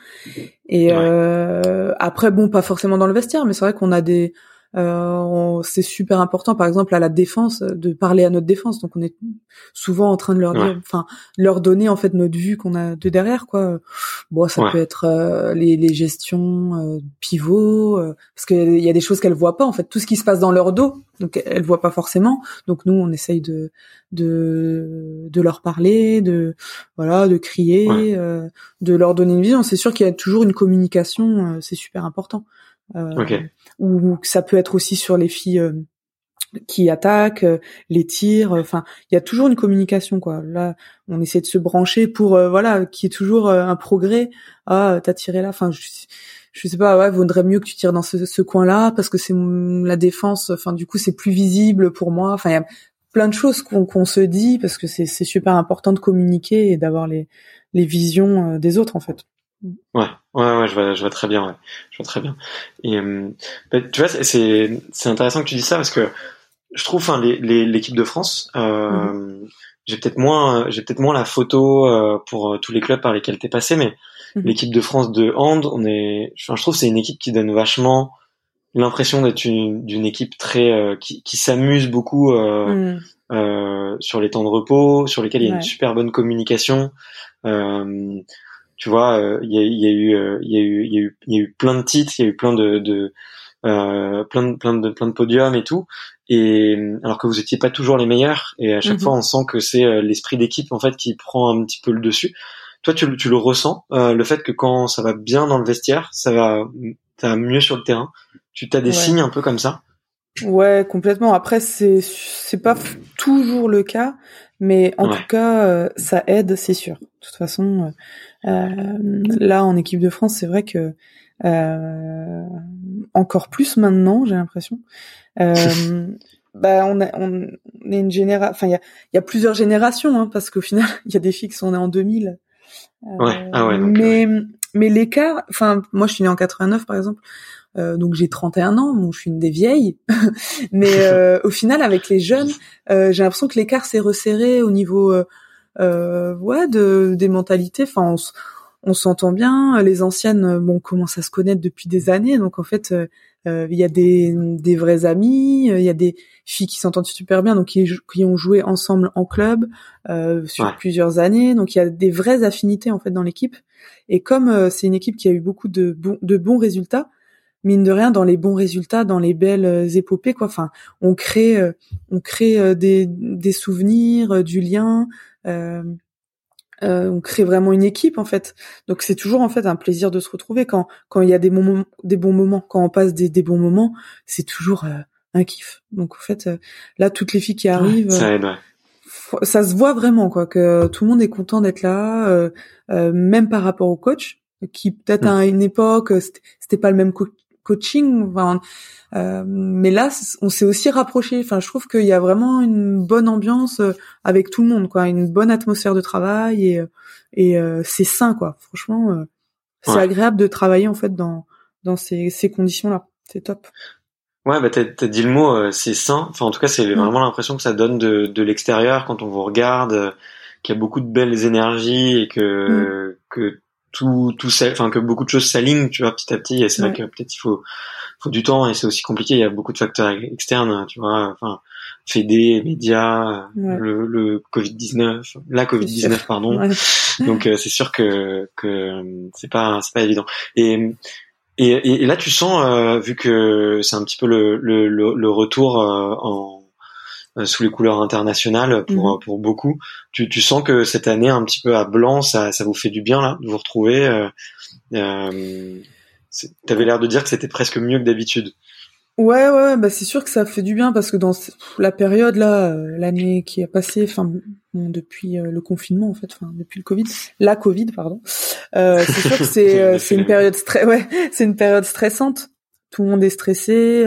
Et euh, après bon, pas forcément dans le vestiaire, mais c'est vrai qu'on a des euh, c'est super important, par exemple à la défense, de parler à notre défense. Donc on est souvent en train de leur dire, enfin leur donner en fait notre vue qu'on a de derrière, quoi. Bon, ça peut être euh, les, les, gestions euh, pivots, euh, parce qu'il y a des choses qu'elles voient pas en fait. Tout ce qui se passe dans leur dos, donc elles voient pas forcément. Donc nous, on essaye de de de leur parler, de voilà, de crier, de leur donner une vision. C'est sûr qu'il y a toujours une communication, c'est super important. Euh, ou ça peut être aussi sur les filles euh, qui attaquent, euh, les tirs. Enfin, il y a toujours une communication quoi. Là, on essaie de se brancher pour voilà, qu'il y ait toujours un progrès. Ah, t'as tiré là. Enfin, je sais pas, ouais, vaudrait mieux que tu tires dans ce, ce coin-là parce que c'est la défense. Enfin, du coup, c'est plus visible pour moi. Enfin, il y a plein de choses qu'on se dit parce que c'est super important de communiquer et d'avoir les les visions des autres en fait. Ouais, ouais, ouais, je vois, je vois très bien, ouais, je vois très bien. Et bah, tu vois, c'est c'est intéressant que tu dis ça parce que je trouve, enfin, l'équipe de France, euh, mhm. j'ai peut-être moins, j'ai peut-être moins la photo euh, pour euh, tous les clubs par lesquels t'es passé, mais mhm. l'équipe de France de hand, on est, enfin, je trouve, c'est une équipe qui donne vachement l'impression d'être d'une équipe très, euh, qui, qui s'amuse beaucoup mhm. sur les temps de repos, sur lesquels il y a une super bonne communication. Tu vois, il y a, y, a eu, il y a eu, il y a eu, il y a eu plein de titres, il y a eu plein de, de euh, plein de plein de plein de podiums et tout. Et alors que vous étiez pas toujours les meilleurs et à chaque mhm. fois on sent que c'est euh, l'esprit d'équipe en fait qui prend un petit peu le dessus. Toi tu, tu le ressens euh, le fait que quand ça va bien dans le vestiaire ça va ça mieux sur le terrain. Tu as des signes un peu comme ça? Ouais complètement. Après c'est c'est pas toujours le cas mais en tout cas euh, ça aide c'est sûr. De toute façon là en équipe de France c'est vrai que encore plus maintenant j'ai l'impression euh, bah on, a, on est une génération, enfin il y a, y a plusieurs générations hein, parce qu'au final il y a des filles qui sont nées en 2000. Euh, ouais. Ah ouais, mais mais l'écart, enfin moi je suis née en 89 par exemple, euh, donc j'ai 31 ans, bon je suis une des vieilles, mais euh, au final avec les jeunes, euh, j'ai l'impression que l'écart s'est resserré au niveau euh, ouais de des mentalités. Enfin on, on s'entend bien, les anciennes bon commencent à se connaître depuis des années, donc en fait euh, il y a des, des vrais amis, euh, il y a des filles qui s'entendent super bien, donc qui, qui, ont joué ensemble en club euh, sur plusieurs années. Donc il y a des vraies affinités en fait dans l'équipe. Et comme euh, c'est une équipe qui a eu beaucoup de, bons de bons résultats, mine de rien, dans les bons résultats, dans les belles épopées, quoi. Enfin, on crée, on crée des, des souvenirs, du lien. Euh, euh, on crée vraiment une équipe en fait. Donc c'est toujours en fait un plaisir de se retrouver quand quand il y a des bons des bons moments, quand on passe des, des bons moments, c'est toujours euh, un kiff. Donc en fait euh, là toutes les filles qui arrivent, ça, ça, se voit vraiment quoi que tout le monde est content d'être là, même par rapport au coach qui peut-être à une époque c'était pas le même coaching. Enfin, euh, mais là, on s'est aussi rapproché. Enfin, je trouve qu'il y a vraiment une bonne ambiance euh, avec tout le monde, quoi, une bonne atmosphère de travail et et euh, c'est sain, quoi. Franchement, c'est agréable de travailler en fait dans dans ces ces conditions-là. C'est top. Ouais, bah t'as as dit le mot, c'est sain. Enfin, en tout cas, c'est vraiment l'impression que ça donne de de l'extérieur quand on vous regarde, qu'il y a beaucoup de belles énergies et que mm. que tout tout enfin que beaucoup de choses s'alignent tu vois petit à petit. Et c'est vrai que peut-être il faut faut du temps et c'est aussi compliqué. Il y a beaucoup de facteurs externes tu vois enfin Fédé, médias, le, le Covid 19, la Covid 19 pardon. Donc euh, c'est sûr que que c'est pas c'est pas évident. Et et, et là tu sens euh, vu que c'est un petit peu le le, le, retour euh, en sous les couleurs internationales pour mhm. pour beaucoup. Tu, tu sens que cette année un petit peu à blanc, ça ça vous fait du bien là de vous retrouver. Euh, euh, T'avais l'air de dire que c'était presque mieux que d'habitude. Ouais, ouais, bah c'est sûr que ça fait du bien parce que dans la période là, euh, l'année qui a passé, enfin depuis le confinement en fait, enfin depuis le Covid, la Covid pardon, euh, c'est sûr que c'est c'est une période très, ouais, c'est une période stressante tout le monde est stressé.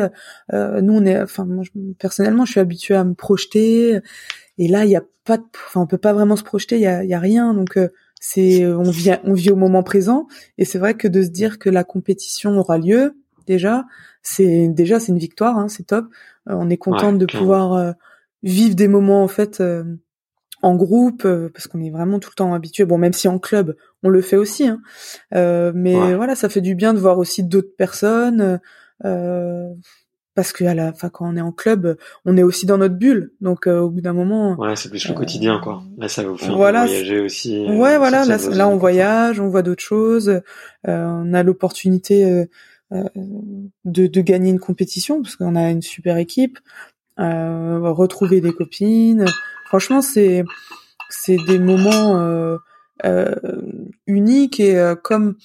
Euh, nous, on est, enfin, moi, personnellement, je suis habituée à me projeter. Et là, il y a pas, de, enfin, on peut pas vraiment se projeter. Il y a, y a rien. Donc, euh, c'est, on vit, on vit au moment présent. Et c'est vrai que de se dire que la compétition aura lieu, déjà, c'est déjà, c'est une victoire. Hein, c'est top. Euh, on est contente de pouvoir vivre des moments en fait en groupe euh, parce qu'on est vraiment tout le temps habitué. Bon, même si en club, on le fait aussi, hein. euh, mais voilà, ça fait du bien de voir aussi d'autres personnes. Euh, parce que à la, fin, quand on est en club, on est aussi dans notre bulle. Donc au bout d'un moment. Ouais, c'est plus le quotidien, quoi. Là, ça va vous faire voyager aussi. Ouais, voilà. Là, là, on voyage, on voit d'autres choses. on a l'opportunité de, de gagner une compétition parce qu'on a une super équipe. retrouver des copines franchement, c'est c'est des moments euh, euh, uniques et euh, comme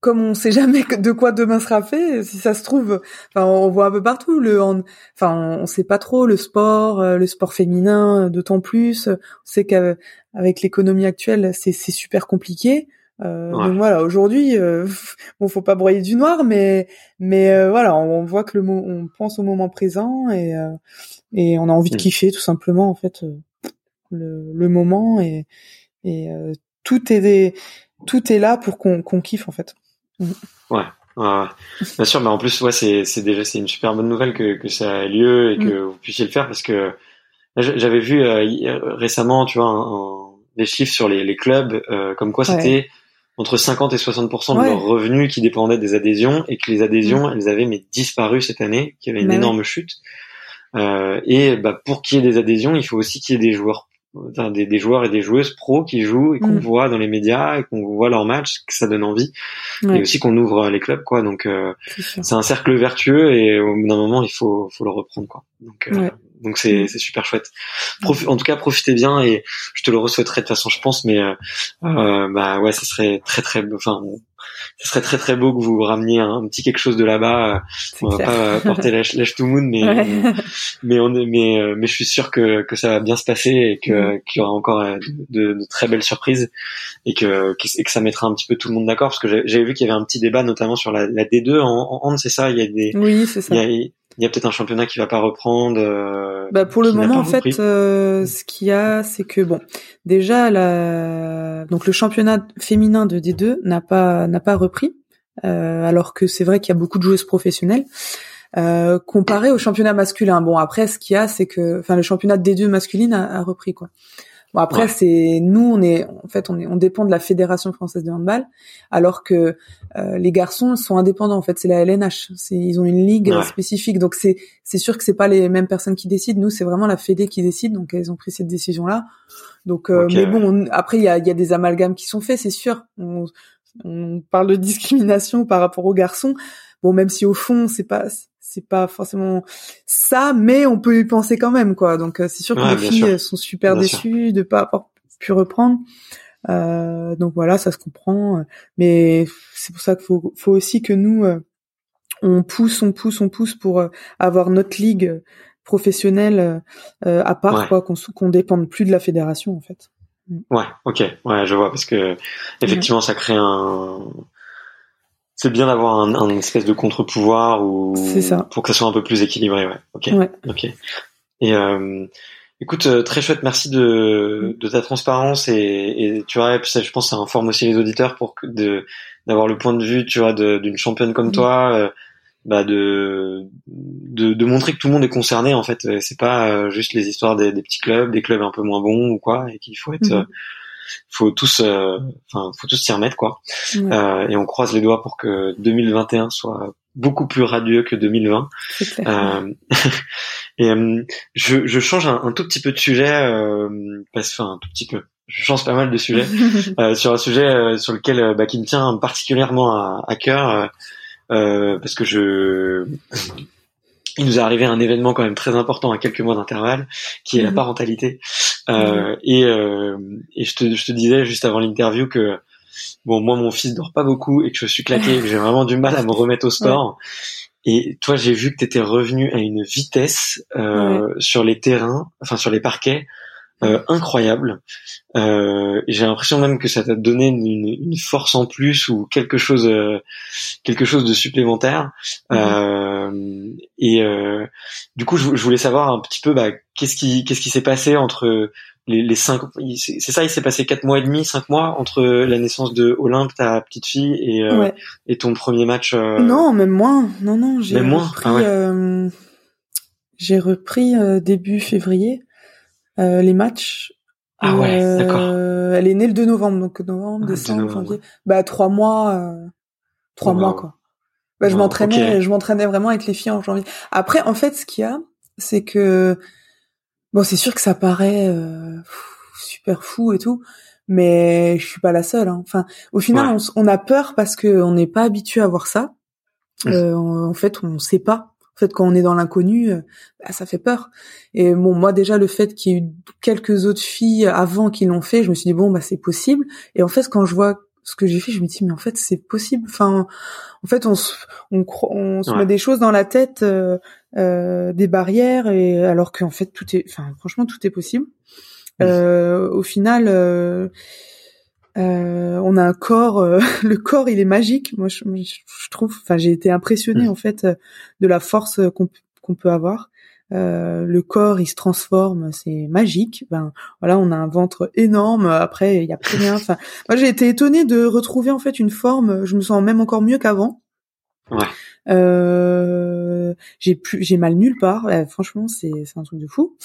comme on sait jamais de quoi demain sera fait, si ça se trouve, enfin on voit un peu partout le, enfin on, sait pas trop le sport, le sport féminin, d'autant plus. On sait qu'avec l'économie actuelle, c'est c'est super compliqué. Euh, Donc voilà, aujourd'hui, euh, bon, faut pas broyer du noir, mais mais euh, voilà, on, voit que le mot, on pense au moment présent et euh, et on a envie de mm. kiffer tout simplement en fait le, le moment et et tout est tout est là pour qu'on kiffe en fait. Ouais. Ouais, bien sûr, mais en plus, ouais, c'est c'est déjà c'est une super bonne nouvelle que que ça ait lieu et que mm. vous puissiez le faire parce que j'avais vu récemment, tu vois, un, des chiffres sur les, les clubs, comme quoi c'était entre 50 et 60% de leurs revenus qui dépendaient des adhésions et que les adhésions, mm. elles avaient mais disparu cette année, qu'il y avait une bah énorme chute. Euh, et bah, pour qu'il y ait des adhésions, il faut aussi qu'il y ait des joueurs, des, des, joueurs et des joueuses pros qui jouent et qu'on mm. voit dans les médias et qu'on voit leurs matchs, que ça donne envie. Et aussi qu'on ouvre les clubs, quoi. Donc euh, c'est un cercle vertueux et au bout d'un moment, il faut, faut le reprendre, quoi. Donc, euh, donc c'est c'est super chouette. en tout cas, profitez bien et je te le souhaiterais de toute façon, je pense. Mais euh, euh, bah ouais, ça serait très très, enfin, ça serait très très beau que vous rameniez un, petit quelque chose de là-bas. On va pas porter l'âge to moon, mais mais on est, mais mais je suis sûr que que ça va bien se passer et que mm. qu'il y aura encore euh, de, de, très belles surprises et que et que ça mettra un petit peu tout le monde d'accord parce que j'avais vu qu'il y avait un petit débat notamment sur la, la D2 en, en, c'est ça? Il y a des oui, c'est ça. Il y a, il y a peut-être un championnat qui va pas reprendre. Euh, bah pour le moment, en fait, euh, ce qu'il y a, c'est que bon, déjà la donc le championnat féminin de D2 n'a pas n'a pas repris, euh, alors que c'est vrai qu'il y a beaucoup de joueuses professionnelles. Euh, comparé au championnat masculin. Bon après, ce qu'il y a, c'est que, enfin, le championnat D2 masculine a, a repris quoi. Bon après c'est nous on est en fait on est on dépend de la fédération française de handball alors que euh, les garçons sont indépendants en fait c'est la LNH c'est ils ont une ligue spécifique donc c'est c'est sûr que c'est pas les mêmes personnes qui décident. Nous c'est vraiment la fédé qui décide donc elles ont pris cette décision là donc euh, mais bon après il y a il y a des amalgames qui sont faits c'est sûr. On, on parle de discrimination par rapport aux garçons. Bon même si au fond c'est pas c'est pas forcément ça, mais on peut y penser quand même, quoi. Donc euh, c'est sûr que les filles sont super déçues de pas avoir pu reprendre. Euh, donc voilà, ça se comprend. Mais c'est pour ça qu'il faut, faut aussi que nous, euh, on pousse, on pousse, on pousse pour avoir notre ligue professionnelle à part, quoi, qu'on qu'on dépende plus de la fédération, en fait. Ouais, ok, ouais, je vois, parce que effectivement, ça crée un c'est bien d'avoir un, un, espèce de contre-pouvoir ou pour que ça soit un peu plus équilibré. Ouais. Ok. Ok. Et euh, écoute, euh, très chouette. Merci de, de ta transparence et, et tu vois, ça, je pense, ça informe aussi les auditeurs pour que de d'avoir le point de vue, tu vois, d'une championne comme toi. Euh, bah de, de, de montrer que tout le monde est concerné en fait c'est pas euh, juste les histoires des, des, petits clubs des clubs un peu moins bons ou quoi et qu'il faut être mhm faut tous, euh, enfin, faut tous s'y remettre quoi. Euh, et on croise les doigts pour que 2021 soit beaucoup plus radieux que 2020. Euh, et je, je, change un, tout petit peu de sujet, parce, enfin un tout petit peu. Je change pas mal de sujets sur un sujet sur lequel bah, qui me tient particulièrement à, à cœur parce que je il nous est arrivé un événement quand même très important à quelques mois d'intervalle, qui est la mhm. parentalité. Euh, et, euh, et je, te, je te disais juste avant l'interview que bon, moi mon fils dort pas beaucoup et que je suis claqué, que j'ai vraiment du mal à me remettre au sport. Et toi, j'ai vu que tu étais revenu à une vitesse euh, sur les terrains, enfin sur les parquets, euh, incroyable. Euh, j'ai l'impression même que ça t'a donné une, une, force en plus ou quelque chose, euh, quelque chose de supplémentaire. Mhm. Euh, et euh, du coup, je, je, voulais savoir un petit peu, bah, qu'est-ce qui, qu'est-ce qui s'est passé entre les, les cinq, c'est ça, il s'est passé quatre mois et demi, cinq mois entre la naissance de Olympe, ta petite fille, et, et ton premier match. Non, même moins. Non, non, j'ai repris. Ah j'ai repris début février. Euh, les matchs. Ah ouais, euh, d'accord. Elle est née le 2 novembre, donc novembre, ah, décembre, janvier. Bah trois mois, euh, trois mois quoi. Bah, je m'entraînais, je m'entraînais vraiment avec les filles en janvier. Après, en fait, ce qu'il y a, c'est que bon, c'est sûr que ça paraît super fou et tout, mais je suis pas la seule. Hein. Enfin, au final, on, a peur parce que on n'est pas habitué à voir ça. en fait, on sait pas en fait, quand on est dans l'inconnu, euh, bah, ça fait peur. Et bon, moi déjà, le fait qu'il y ait eu quelques autres filles avant qui l'ont fait, je me suis dit bon, bah c'est possible. Et en fait, quand je vois ce que j'ai fait, je me dis mais en fait c'est possible. Enfin, en fait, on se, on, on se met des choses dans la tête, euh, euh, des barrières, et alors qu'en fait tout est, enfin franchement tout est possible. au final Euh, on a un corps, euh, le corps, il est magique. Moi, je, je trouve. Enfin, j'ai été impressionnée Mm. en fait euh, de la force qu'on qu'on peut avoir. Euh, le corps, il se transforme, c'est magique. Ben voilà, on a un ventre énorme. Après, il y a plus rien. Enfin, moi, j'ai été étonnée de retrouver en fait une forme. Je me sens même encore mieux qu'avant. Ouais. Euh, j'ai plus, j'ai mal nulle part. Euh, franchement, c'est c'est un truc de fou.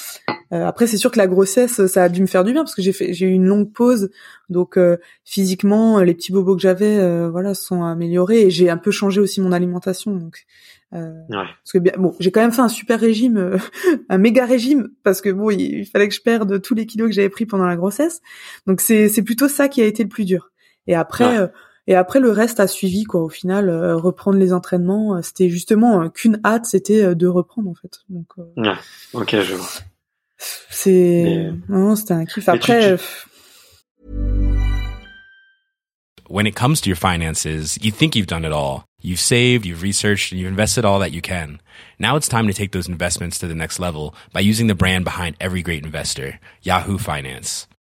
Euh, après, c'est sûr que la grossesse, ça a dû me faire du bien parce que j'ai fait, j'ai eu une longue pause. Donc euh, physiquement, les petits bobos que j'avais, euh, voilà, sont améliorés et j'ai un peu changé aussi mon alimentation. Donc euh, Ouais. parce que bien, bon, j'ai quand même fait un super régime, euh, un méga régime parce que bon, il, il fallait que je perde tous les kilos que j'avais pris pendant la grossesse. Donc c'est c'est plutôt ça qui a été le plus dur. Et après. Ouais. euh, et après le reste a suivi quoi. Au final, euh, reprendre les entraînements, euh, c'était justement euh, qu'une hâte, c'était euh, de reprendre en fait. Donc euh, Ouais. Ok, je vois. c'est Mais- non, non, c'était un kiff. Tu- Après, tu- euh, When it comes to your finances, you think you've done it all. You've saved, you've researched, and you've invested all that you can. Now it's time to take those investments to the next level by using the brand behind every great investor, Yahoo Finance.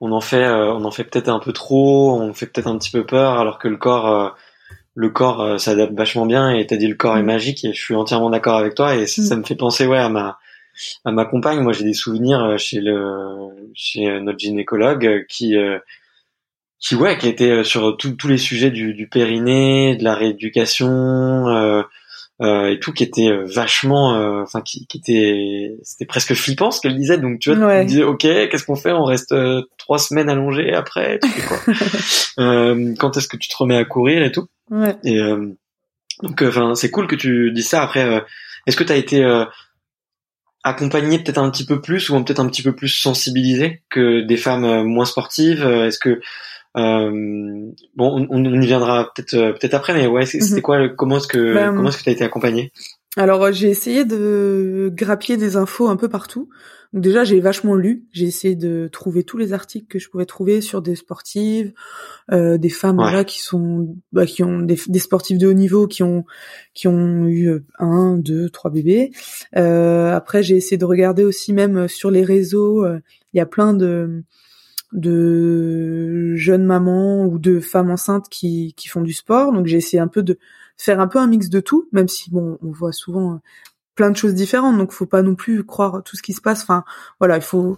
on en fait, euh, on en fait peut-être un peu trop, on fait peut-être un petit peu peur, alors que le corps, euh, le corps euh, s'adapte vachement bien. Et t'as dit le corps est Mm. magique, et je suis entièrement d'accord avec toi. Et ça, Mm. ça me fait penser, ouais, à ma, à ma compagne. Moi, j'ai des souvenirs chez le, chez notre gynécologue qui, euh, qui, ouais, qui était sur tous tous les sujets du, du périnée, de la rééducation. Euh, euh, et tout qui était euh, vachement euh, enfin qui, qui était c'était presque flippant ce qu'elle disait. Donc tu vois Ouais. tu disais ok qu'est-ce qu'on fait? On reste euh, trois semaines allongés après tu fais quoi. Euh, quand est-ce que tu te remets à courir et tout? Ouais. et euh, donc enfin c'est cool que tu dis ça. Après euh, est-ce que tu as été euh, accompagné peut-être un petit peu plus ou peut-être un petit peu plus sensibilisé que des femmes moins sportives? Est-ce que bon, on, on y viendra peut-être euh, peut-être après, mais ouais, c'était Mhm. quoi le- Comment est-ce que Ben, comment est-ce que t'as été accompagné Alors euh, j'ai essayé de grappiller des infos un peu partout. Donc déjà j'ai vachement lu, j'ai essayé de trouver tous les articles que je pouvais trouver sur des sportives, euh, des femmes Ouais. voilà qui sont bah, qui ont des, des sportifs de haut niveau qui ont qui ont eu euh, un, deux, trois bébés. Euh, après j'ai essayé de regarder aussi même sur les réseaux, euh, il y a plein de de jeunes mamans ou de femmes enceintes qui qui font du sport. Donc j'ai essayé un peu de faire un peu un mix de tout, même si bon, on voit souvent euh, plein de choses différentes, donc faut pas non plus croire tout ce qui se passe. Enfin, voilà, il faut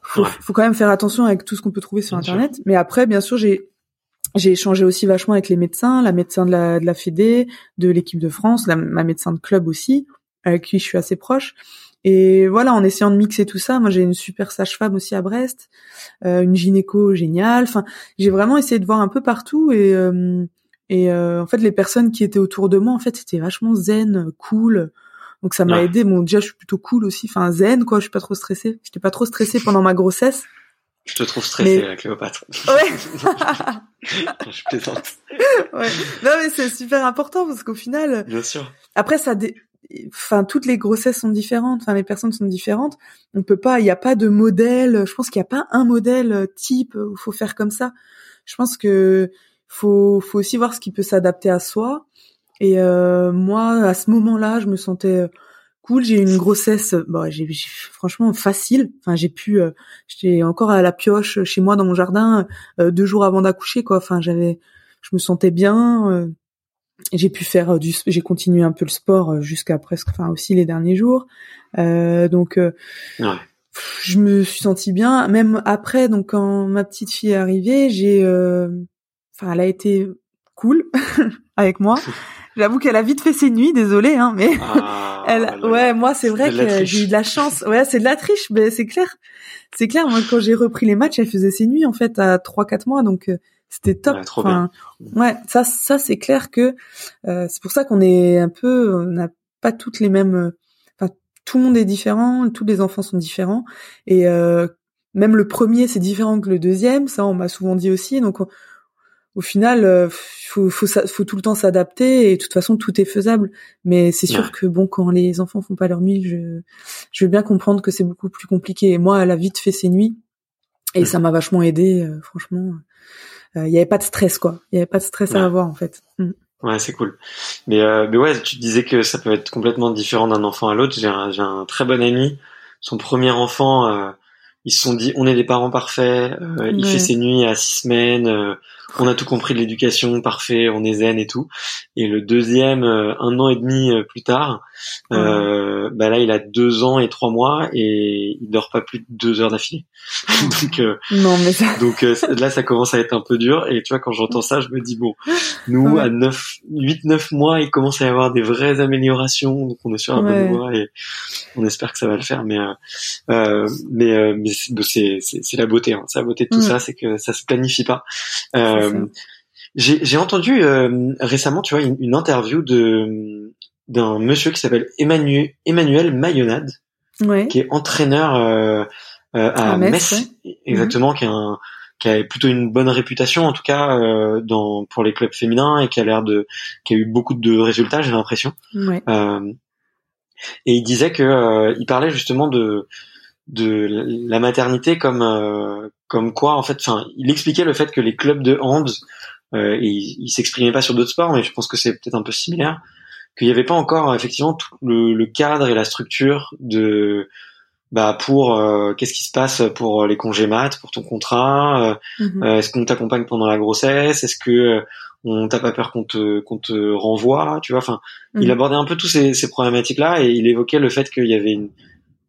faut, Ouais. faut quand même faire attention avec tout ce qu'on peut trouver sur Bien sûr. internet. Mais après, bien sûr, j'ai j'ai échangé aussi vachement avec les médecins, la médecin de la de la Fédé, de l'équipe de France, la, ma médecin de club aussi, avec qui je suis assez proche. Et voilà, en essayant de mixer tout ça, moi j'ai une super sage-femme aussi à Brest, euh, une gynéco géniale. Enfin, j'ai vraiment essayé de voir un peu partout et euh, et euh, en fait les personnes qui étaient autour de moi, en fait, c'était vachement zen, cool. Donc ça m'a Ouais. aidé. Bon, déjà je suis plutôt cool aussi, enfin zen quoi. Je suis pas trop stressée. J'étais pas trop stressée pendant ma grossesse. Je te trouve stressé, Mais- euh, Cléopâtre. Ouais. je plaisante. ouais. Non mais c'est super important parce qu'au final, Bien sûr. après ça dé- enfin toutes les grossesses sont différentes enfin les personnes sont différentes. On peut pas il y a pas de modèle je pense qu'il y a pas un modèle euh, type où faut faire comme ça. Je pense que faut faut aussi voir ce qui peut s'adapter à soi. Et euh, moi à ce moment-là je me sentais euh, cool. J'ai eu une grossesse bon j'ai j'ai- franchement facile. Enfin j'ai pu euh, j'étais encore à la pioche chez moi dans mon jardin euh, deux jours avant d'accoucher quoi. Enfin j'avais je me sentais bien euh, j'ai pu faire euh, du j'ai continué un peu le sport euh, jusqu'à presque enfin aussi les derniers jours Euh, donc euh, Ouais. je me suis sentie bien même après donc quand ma petite fille est arrivée j'ai euh, enfin elle a été cool avec moi j'avoue qu'elle a vite fait ses nuits désolée hein mais Ah, elle, ouais, moi c'est vrai que j'ai eu de la chance. Ouais, c'est de la triche, mais c'est clair. C'est clair. Moi, quand j'ai repris les matchs, elle faisait ses nuits en fait à trois, quatre mois, donc euh, c'était top. Ouais, trop Enfin, ouais, ça, ça c'est clair que euh, c'est pour ça qu'on est un peu, on n'a pas toutes les mêmes. euh, Enfin, tout le monde est différent, tous les enfants sont différents, et euh, même le premier c'est différent que le deuxième. Ça, on m'a souvent dit aussi. Donc, on- au final, euh, faut, faut, faut tout le temps s'adapter et de toute façon tout est faisable. Mais c'est sûr que bon, quand les enfants font pas leur nuit, je, je veux bien comprendre que c'est beaucoup plus compliqué. Et moi, elle a vite fait ses nuits et ça m'a vachement aidé. Euh, franchement, il y avait pas de stress quoi. Il y avait pas de stress à avoir en fait. Mm. Ouais, c'est cool. Mais, euh, mais ouais, tu disais que ça peut être complètement différent d'un enfant à l'autre. J'ai un, j'ai un très bon ami. Son premier enfant, euh, ils se sont dit, on est des parents parfaits. Euh, il fait ses nuits à six semaines. Euh, on a tout compris de l'éducation, parfait, on est zen et tout. Et le deuxième, euh, un an et demi euh, plus tard, euh, bah là il a deux ans et trois mois et il dort pas plus de deux heures d'affilée. donc non, mais donc là ça commence à être un peu dur. Et tu vois quand j'entends ça, je me dis bon, nous à neuf, huit, neuf mois, il commence à y avoir des vraies améliorations. Donc on est sur un bon voie et on espère que ça va le faire. Mais mais mais c'est c'est la beauté, hein. c'est la beauté de tout mm. ça, c'est que ça se planifie pas. Euh, euh, j'ai entendu euh, récemment, tu vois, une, interview de d'un monsieur qui s'appelle Emmanuel, Emmanuel Mayonade, qui est entraîneur euh, à, Metz, exactement, qui, a un, qui a plutôt une bonne réputation en tout cas dans pour les clubs féminins et qui a l'air de qui a eu beaucoup de résultats, j'ai l'impression. et il disait que il parlait justement de de la maternité comme euh, comme quoi en fait enfin il expliquait le fait que les clubs de hand euh, il, il s'exprimait pas sur d'autres sports mais je pense que c'est peut-être un peu similaire qu'il n'y avait pas encore effectivement tout le, cadre et la structure de bah pour euh, qu'est-ce qui se passe pour les congés mat pour ton contrat mhm. est-ce qu'on t'accompagne pendant la grossesse est-ce que on t'a pas peur qu'on te qu'on te renvoie tu vois enfin il mhm. abordait un peu tous ces, ces problématiques là et il évoquait le fait qu'il y avait une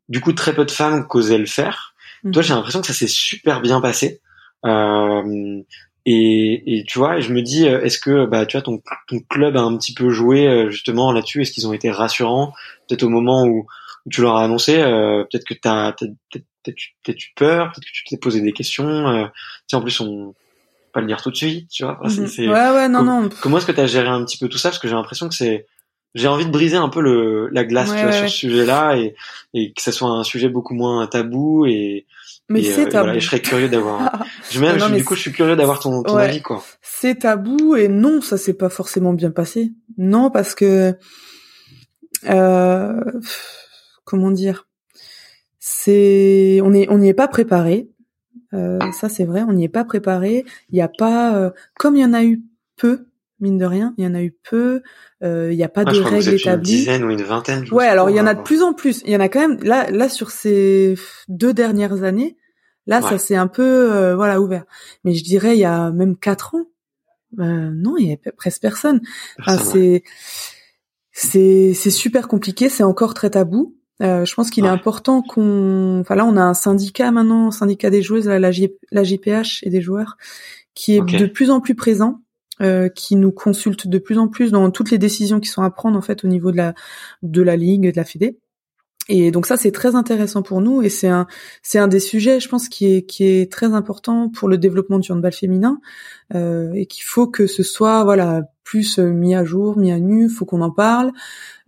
du coup, très peu de femmes qu'osaient le faire. Toi, mhm. j'ai l'impression que ça s'est super bien passé. Euh, et, et, tu vois, je me dis, euh, est-ce que bah, tu vois, ton, ton club a un petit peu joué euh, justement là-dessus? Est-ce qu'ils ont été rassurants? Peut-être au moment où, tu leur as annoncé, euh, peut-être que tu as peut-être eu peur, peut-être que tu t'es posé des questions. Euh, en plus, on pas le dire tout de suite, tu vois. Mhm. ouais, ouais, non, non. Comment est-ce que tu as géré un petit peu tout ça? Parce que j'ai l'impression que c'est j'ai envie de briser un peu le, la glace tu vois, sur ce sujet-là et, et que ça soit un sujet beaucoup moins tabou et, mais c'est euh, tabou. Voilà, je serais curieux d'avoir. je, même, du coup, je suis curieux d'avoir ton, ton avis, quoi. C'est tabou et non, ça s'est pas forcément bien passé. Non, parce que euh, comment dire, c'est on est on n'y est pas préparé. Euh, ça c'est vrai, on n'y est pas préparé. Il n'y a pas, euh, comme il y en a eu peu mine de rien. Il y en a eu peu. Euh, il n'y a pas de règles établies. Une dizaine ou une vingtaine. Ouais, alors il y en a de plus en plus. Il y en a quand même. Là, là sur ces deux dernières années, là, ça s'est un peu euh, voilà ouvert. Mais je dirais il y a même quatre ans. Euh, non, il y a presque personne. c'est c'est c'est super compliqué. C'est encore très tabou. Euh, je pense qu'il est important qu'on. Enfin là, on a un syndicat maintenant, un syndicat des joueuses, la, la, GPH et des joueurs, qui est de plus en plus présent euh, qui nous consulte de plus en plus dans toutes les décisions qui sont à prendre en fait au niveau de la de la ligue, de la Fédé. Et donc ça c'est très intéressant pour nous et c'est un c'est un des sujets je pense qui est qui est très important pour le développement du handball féminin euh, et qu'il faut que ce soit voilà plus euh, mis à jour, mis à nu, faut qu'on en parle.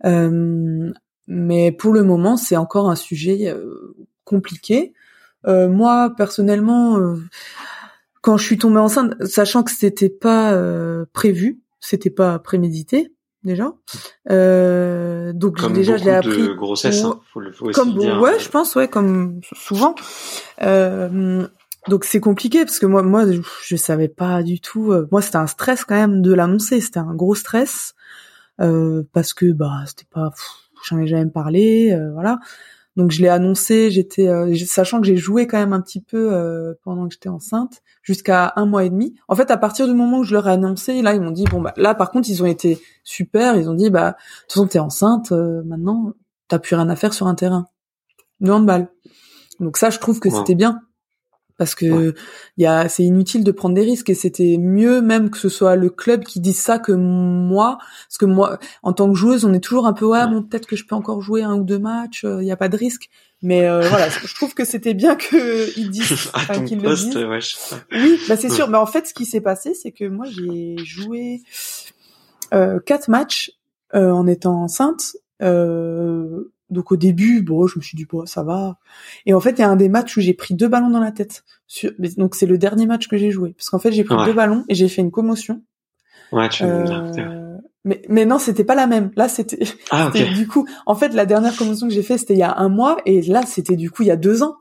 Euh, mais pour le moment c'est encore un sujet euh, compliqué. moi personnellement quand je suis tombée enceinte, sachant que c'était pas euh, prévu, c'était pas prémédité déjà. Euh, donc comme déjà je l'ai appris. De grossesse, hein, faut le, faut comme dire, ouais, je pense ouais, comme souvent. Euh, donc c'est compliqué parce que moi, moi, je, savais pas du tout. Euh, moi, c'était un stress quand même de l'annoncer. C'était un gros stress euh, parce que bah c'était pas, j'en ai jamais parlé, euh, voilà. Donc je l'ai annoncé, j'étais euh, sachant que j'ai joué quand même un petit peu euh, pendant que j'étais enceinte, jusqu'à un mois et demi. En fait, à partir du moment où je leur ai annoncé, là ils m'ont dit bon bah là par contre ils ont été super, ils ont dit bah de toute façon t'es enceinte, euh, maintenant t'as plus rien à faire sur un terrain de handball. Donc ça je trouve que c'était bien parce que il y a c'est inutile de prendre des risques et c'était mieux même que ce soit le club qui dise ça que moi. Parce que moi en tant que joueuse on est toujours un peu ouais, bon peut-être que je peux encore jouer un ou deux matchs il euh, y a pas de risque. Mais euh, voilà je trouve que c'était bien que ils disent qu'ils le disent. ouais, oui bah c'est sûr. Mais en fait ce qui s'est passé c'est que moi j'ai joué euh, quatre matchs euh, en étant enceinte euh, donc au début, bon, je me suis dit bon, ça va. Et en fait, il y a un des matchs où j'ai pris deux ballons dans la tête. Donc c'est le dernier match que j'ai joué, parce qu'en fait j'ai pris deux ballons et j'ai fait une commotion. Ouais, tu euh... mais mais non, c'était pas la même. Là, c'était ah, okay. du coup. En fait, la dernière commotion que j'ai fait, c'était il y a un mois, et là, c'était du coup il y a deux ans.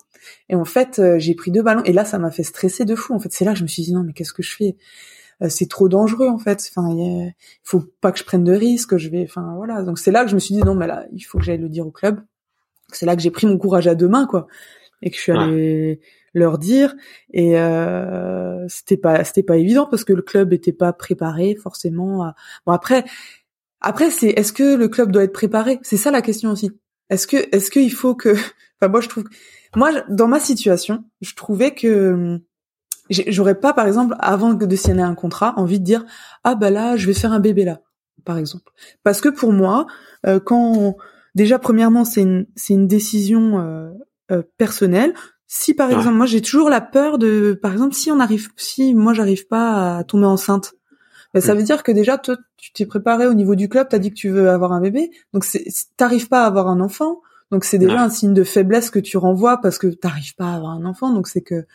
Et en fait, euh, j'ai pris deux ballons, et là, ça m'a fait stresser de fou. En fait, c'est là que je me suis dit non, mais qu'est-ce que je fais? C'est trop dangereux en fait. Enfin, il faut pas que je prenne de risques. Je vais, enfin voilà. Donc c'est là que je me suis dit non, mais là, il faut que j'aille le dire au club. C'est là que j'ai pris mon courage à deux mains, quoi, et que je suis allée ouais. leur dire. Et euh, c'était pas, c'était pas évident parce que le club était pas préparé forcément. À... Bon après, après c'est, est-ce que le club doit être préparé? C'est ça la question aussi. Est-ce que, est-ce qu'il faut que, enfin moi je trouve, moi dans ma situation, je trouvais que j'aurais pas par exemple avant de signer un contrat envie de dire ah bah là je vais faire un bébé là par exemple. Parce que pour moi euh, quand déjà premièrement c'est une c'est une décision euh, euh, personnelle. Si par exemple moi j'ai toujours la peur de par exemple si on arrive si moi j'arrive pas à tomber enceinte ben, ça veut dire que déjà toi tu t'es préparé au niveau du club t'as dit que tu veux avoir un bébé. Donc t'arrives pas à avoir un enfant donc c'est déjà Ouais. un signe de faiblesse que tu renvoies parce que t'arrives pas à avoir un enfant. Donc c'est que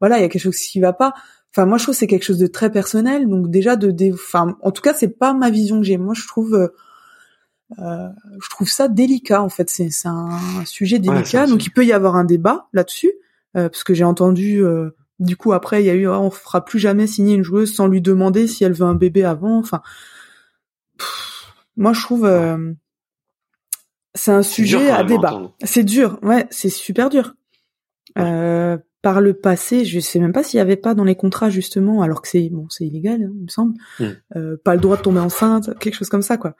voilà il y a quelque chose qui va pas. Enfin moi je trouve que c'est quelque chose de très personnel. Donc déjà de dé- enfin en tout cas c'est pas ma vision que j'ai. Moi je trouve euh, euh, je trouve ça délicat en fait. C'est c'est un sujet délicat. donc il peut y avoir un débat là-dessus euh, parce que j'ai entendu euh, du coup après il y a eu ah, on fera plus jamais signer une joueuse sans lui demander si elle veut un bébé avant. Enfin pff, moi je trouve euh, c'est un sujet à débat. c'est dur. Ouais c'est super dur. Euh, par le passé, je sais même pas s'il y avait pas dans les contrats justement, alors que c'est bon, c'est illégal, hein, il me semble, Mm. euh, pas le droit de tomber enceinte, quelque chose comme ça, quoi.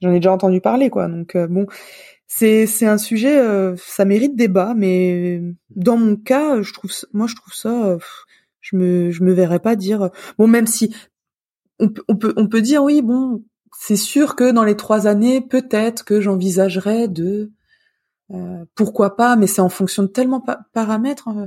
J'en ai déjà entendu parler, quoi. Donc euh, bon, c'est c'est un sujet, euh, ça mérite débat, mais dans mon cas, je trouve, moi, je trouve ça, euh, je me je me verrais pas dire, bon, même si on peut on peut on peut dire oui, bon, c'est sûr que dans les trois années, peut-être que j'envisagerais de euh, pourquoi pas, mais c'est en fonction de tellement pa- paramètres. euh,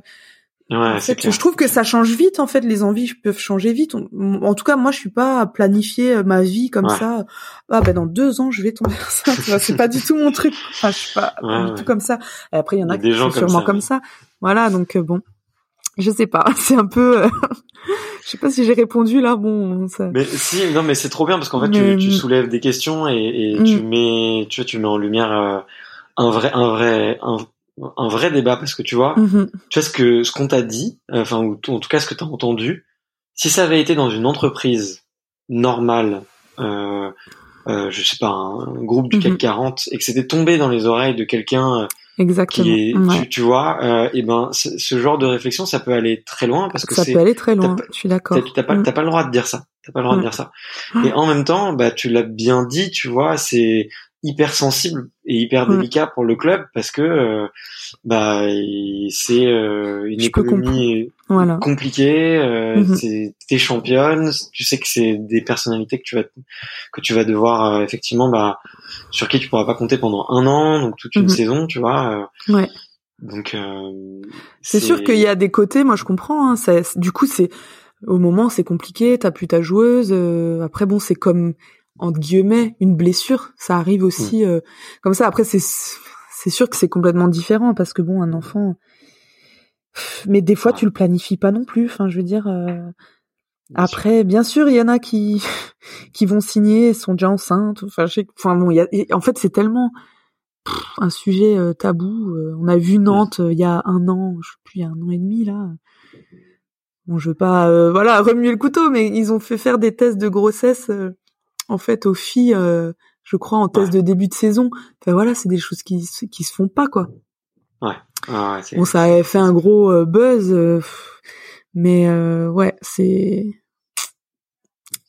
Ouais, en fait, je trouve que ça change vite. En fait, les envies peuvent changer vite. En tout cas, moi, je suis pas à planifier euh, ma vie comme Ouais. ça. Ah ben dans deux ans, je vais tomber enceinte. C'est pas du tout mon truc. Enfin, je suis pas Ouais, pas du tout comme ça. Et après, il y en y a qui des sont gens comme sûrement ça, comme ça. Voilà, donc euh, bon, je sais pas. C'est un peu. euh, je sais pas si j'ai répondu là. Bon, ça... Mais si, non, mais c'est trop bien parce qu'en fait, Mais- tu, tu soulèves des questions et, et Mm. tu mets, tu vois, tu mets en lumière euh, un vrai, un vrai, un, un vrai débat parce que tu vois, Mhm. tu vois ce que, ce qu'on t'a dit, euh, enfin, ou en tout cas ce que t'as entendu. Si ça avait été dans une entreprise normale, euh, euh, je sais pas, un, groupe du CAC Mhm. 40 et que c'était tombé dans les oreilles de quelqu'un euh, Exactement. qui est, Ouais. tu, tu vois, euh, et ben, ce ce genre de réflexion, ça peut aller très loin parce que Ça peut aller très loin. pas- Je suis d'accord. T'as pas, Mm. t'as pas le droit de dire ça. T'as pas le droit de Mm. dire ça. Et en même temps, bah, tu l'as bien dit, tu vois, c'est hyper sensible et hyper Mm. délicat pour le club parce que, euh, bah, c'est euh, une Je économie Voilà. compliquée. Euh, c'est- T'es championne. Tu sais que c'est des personnalités que tu vas que tu vas devoir euh, effectivement, bah, sur qui tu pourras pas compter pendant un an, donc toute une Mhm. saison, tu vois. Ouais. donc, C'est sûr qu'il y a des côtés, moi je comprends. Hein, ça- du coup, c'est au moment c'est compliqué, t'as plus ta joueuse. après bon, c'est comme entre guillemets une blessure, ça arrive aussi Mm. euh, comme ça. Après c'est c'est sûr que c'est complètement différent parce que bon, un enfant. Mais des fois, tu le planifies pas non plus. Enfin, je veux dire. euh, Après, bien sûr, il y en a qui qui vont signer, sont déjà enceintes. Enfin, je sais, enfin bon, il y a, et en fait, c'est tellement pff, un sujet euh, tabou. On a vu Nantes il y a un an, je sais plus, il y a un an et demi là. Bon, je veux pas, euh, voilà, remuer le couteau, mais ils ont fait faire des tests de grossesse, euh, en fait, aux filles, euh, je crois, en test Ouais. de début de saison. Enfin voilà, c'est des choses qui se- qui se font pas quoi. Ah ouais, Bon, ça avait fait un gros euh, buzz, euh, mais euh, ouais, c'est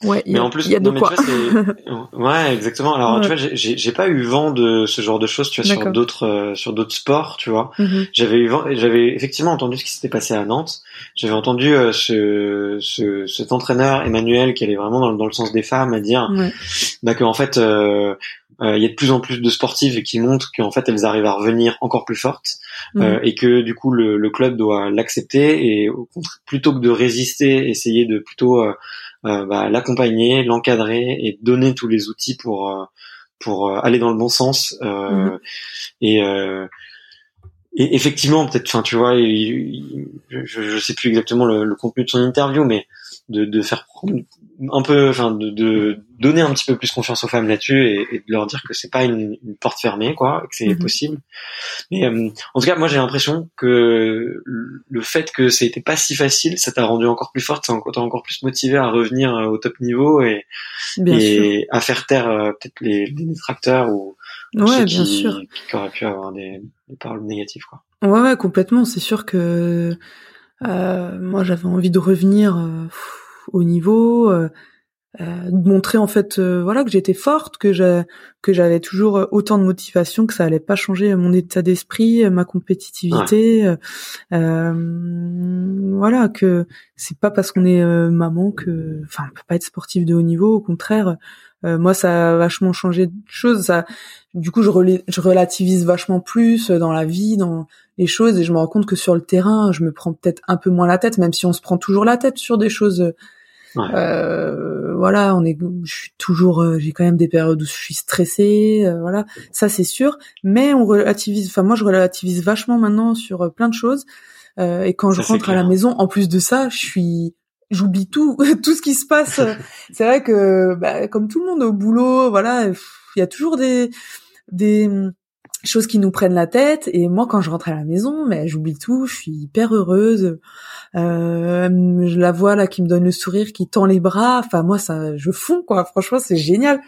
ouais, Mais a, en plus, il y a de non, quoi. tu vois, ouais, exactement. Alors, Ouais. tu vois, j'ai- pas eu vent de ce genre de choses, tu vois, sur d'autres, euh, sur d'autres sports, tu vois. Mhm. J'avais eu j'avais effectivement entendu ce qui s'était passé à Nantes. J'avais entendu euh, ce, ce, cet entraîneur Emmanuel qui allait vraiment dans, le- dans le sens des femmes à dire, Ouais. bah qu'en fait, euh, euh, il y a de plus en plus de sportives qui montrent qu'en fait elles arrivent à revenir encore plus fortes euh, et que du coup le, le club doit l'accepter et au plutôt que de résister, essayer de plutôt euh, euh, bah, l'accompagner, l'encadrer et donner tous les outils pour euh, pour aller dans le bon sens Mhm. et et effectivement, peut-être, enfin, tu vois, il- je, je sais plus exactement le, le contenu de son interview, mais de, de faire un peu, enfin, de, de donner un petit peu plus confiance aux femmes là-dessus et, et de leur dire que c'est pas une, une porte fermée, quoi, et que c'est Mhm. possible. Mais euh, en tout cas, moi, j'ai l'impression que le fait que ça été pas si facile, ça t'a rendu encore plus forte, ça t'a encore plus motivé à revenir euh, au top niveau et, et à faire taire euh, peut-être les, les détracteurs ou Ouais, qui, bien sûr. qui auraient pu avoir des, des paroles négatives, quoi. Ouais, ouais, complètement. C'est sûr que moi j'avais envie de revenir euh, au niveau, euh, euh, de montrer en fait, euh, voilà, que j'étais forte, que j'ai, que j'avais toujours euh, autant de motivation, que ça allait pas changer mon état d'esprit, euh, ma compétitivité. euh, euh, voilà, que c'est pas parce qu'on est euh, maman que, enfin, on peut pas être sportif de haut niveau. Au contraire, euh, moi ça a vachement changé de choses. Ça, du coup, je, relais- je relativise vachement plus dans la vie, dans les choses, et je me rends compte que sur le terrain, je me prends peut-être un peu moins la tête, même si on se prend toujours la tête sur des choses. Ouais. Euh, voilà, on est, je suis toujours, euh, j'ai quand même des périodes où je suis stressée, euh, voilà, ça c'est sûr. Mais on relativise, enfin moi je relativise vachement maintenant sur euh, plein de choses. Euh, et quand je Ça, rentre à la maison, en plus de ça, je suis, j'oublie tout, tout ce qui se passe. c'est vrai que, bah, comme tout le monde au boulot, voilà, il y a toujours des des hum, choses qui nous prennent la tête. Et moi, quand je rentre à la maison, mais j'oublie tout. Je suis hyper heureuse. Euh, je la vois là qui me donne le sourire, qui tend les bras. Enfin, moi, ça, je fonds quoi. Franchement, c'est génial.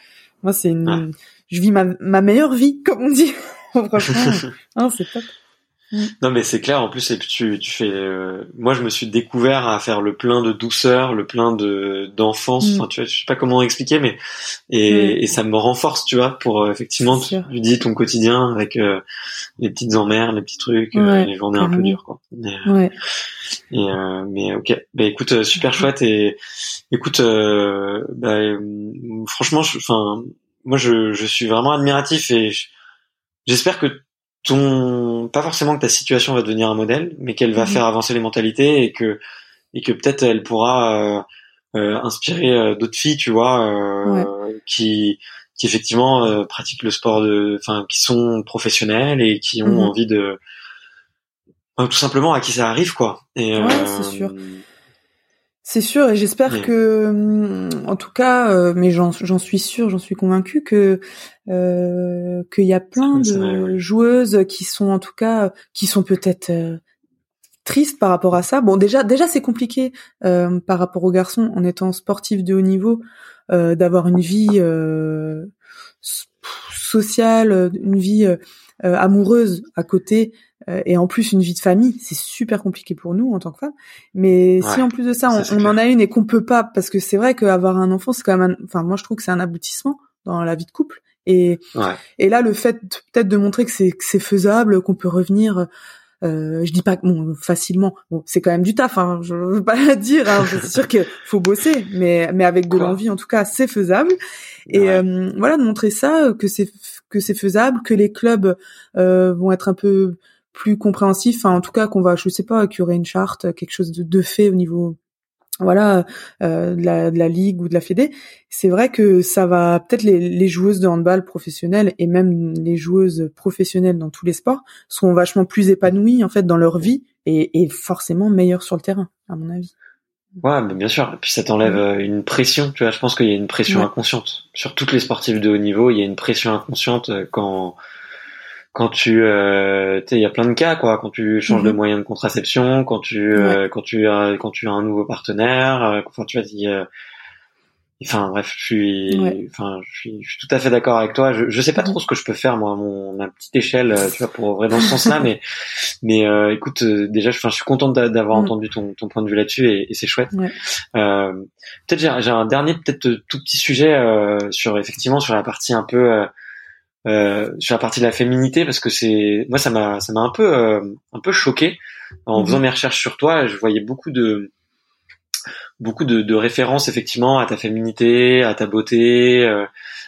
Moi, c'est une, Ouais. je vis ma, ma meilleure vie, comme on dit. Franchement, hein, c'est top. Non mais c'est clair en plus et puis tu tu fais euh, moi je me suis découvert à faire le plein de douceur, le plein de d'enfance, Mm. enfin tu vois, je sais pas comment expliquer mais et, Mm. et ça me renforce, tu vois, pour euh, effectivement tu dis ton quotidien avec euh, les petites emmerdes, les petits trucs, euh, Ouais, les journées un peu dures quoi. Mais, euh, Ouais. et, euh, mais ok, bah écoute super chouette et écoute euh, bah, franchement enfin moi je je suis vraiment admiratif et je- j'espère que ton pas forcément que ta situation va devenir un modèle mais qu'elle va Mhm. faire avancer les mentalités et que et que peut-être elle pourra euh, euh, inspirer euh, d'autres filles tu vois euh, qui qui effectivement pratiquent le sport de enfin qui sont professionnels et qui ont Mhm. envie de tout simplement à qui ça arrive quoi et Ouais, c'est sûr. C'est sûr, et j'espère Mais- que, hum, en tout cas, euh, mais j'en suis sûre, j'en suis convaincue que euh, qu'il y a plein de vrai, ouais. joueuses qui sont, en tout cas, qui sont peut-être euh, tristes par rapport à ça. Bon, déjà, déjà, c'est compliqué euh, par rapport aux garçons en étant sportif de haut niveau euh, d'avoir une vie euh, sociale, une vie euh, amoureuse à côté. euh, Et en plus une vie de famille, c'est super compliqué pour nous en tant que femmes. Mais si en plus de ça, on, en a une et qu'on peut pas, parce que c'est vrai qu'avoir un enfant, c'est quand même, un- enfin moi je trouve que c'est un aboutissement dans la vie de couple. Et ouais et là, le fait peut-être de montrer que c'est que c'est faisable, qu'on peut revenir, euh, je dis pas que bon facilement, bon c'est quand même du taf, hein, je veux pas le dire, hein, c'est sûr qu'il faut bosser, mais mais avec de l'envie en tout cas, c'est faisable. Et Ouais. euh, voilà, de montrer ça, que c'est que c'est faisable, que les clubs euh, vont être un peu plus compréhensifs, enfin en tout cas qu'on va, je sais pas, qu'il y aurait une charte, quelque chose de, de fait au niveau voilà euh, de, la, de la ligue ou de la fédé c'est vrai que ça va peut-être les, les joueuses de handball professionnelles et même les joueuses professionnelles dans tous les sports seront vachement plus épanouies en fait dans leur vie et, et forcément meilleures sur le terrain à mon avis Ouais, mais bien sûr. Et puis ça t'enlève euh, une pression. Tu vois, je pense qu'il y a une pression Ouais. inconsciente sur toutes les sportives de haut niveau. Il y a une pression inconsciente euh, quand quand tu, euh, tu sais, il y a plein de cas quoi. Quand tu changes de Mhm. moyen de contraception, quand tu euh, quand tu as quand tu as un nouveau partenaire. euh, Enfin, tu vois, a- Enfin bref, je suis, Ouais. enfin, je suis, je suis tout à fait d'accord avec toi. Je, je sais pas trop ce que je peux faire moi, à mon ma petite échelle, euh, tu vois, pour vrai dans ce sens-là, mais, mais euh, écoute, euh, déjà, je, enfin, je suis contente d'a- d'avoir Mm. entendu ton, ton point de vue là-dessus et, et c'est chouette. Ouais. Euh, peut-être j'ai, j'ai un dernier, peut-être euh, tout petit sujet euh, sur effectivement sur la partie un peu, euh, euh, sur la partie de la féminité parce que c'est, moi ça m'a, ça m'a un peu, euh, un peu choqué en Mhm. faisant mes recherches sur toi. Je voyais beaucoup de beaucoup de, de, références effectivement à ta féminité, à ta beauté. Euh,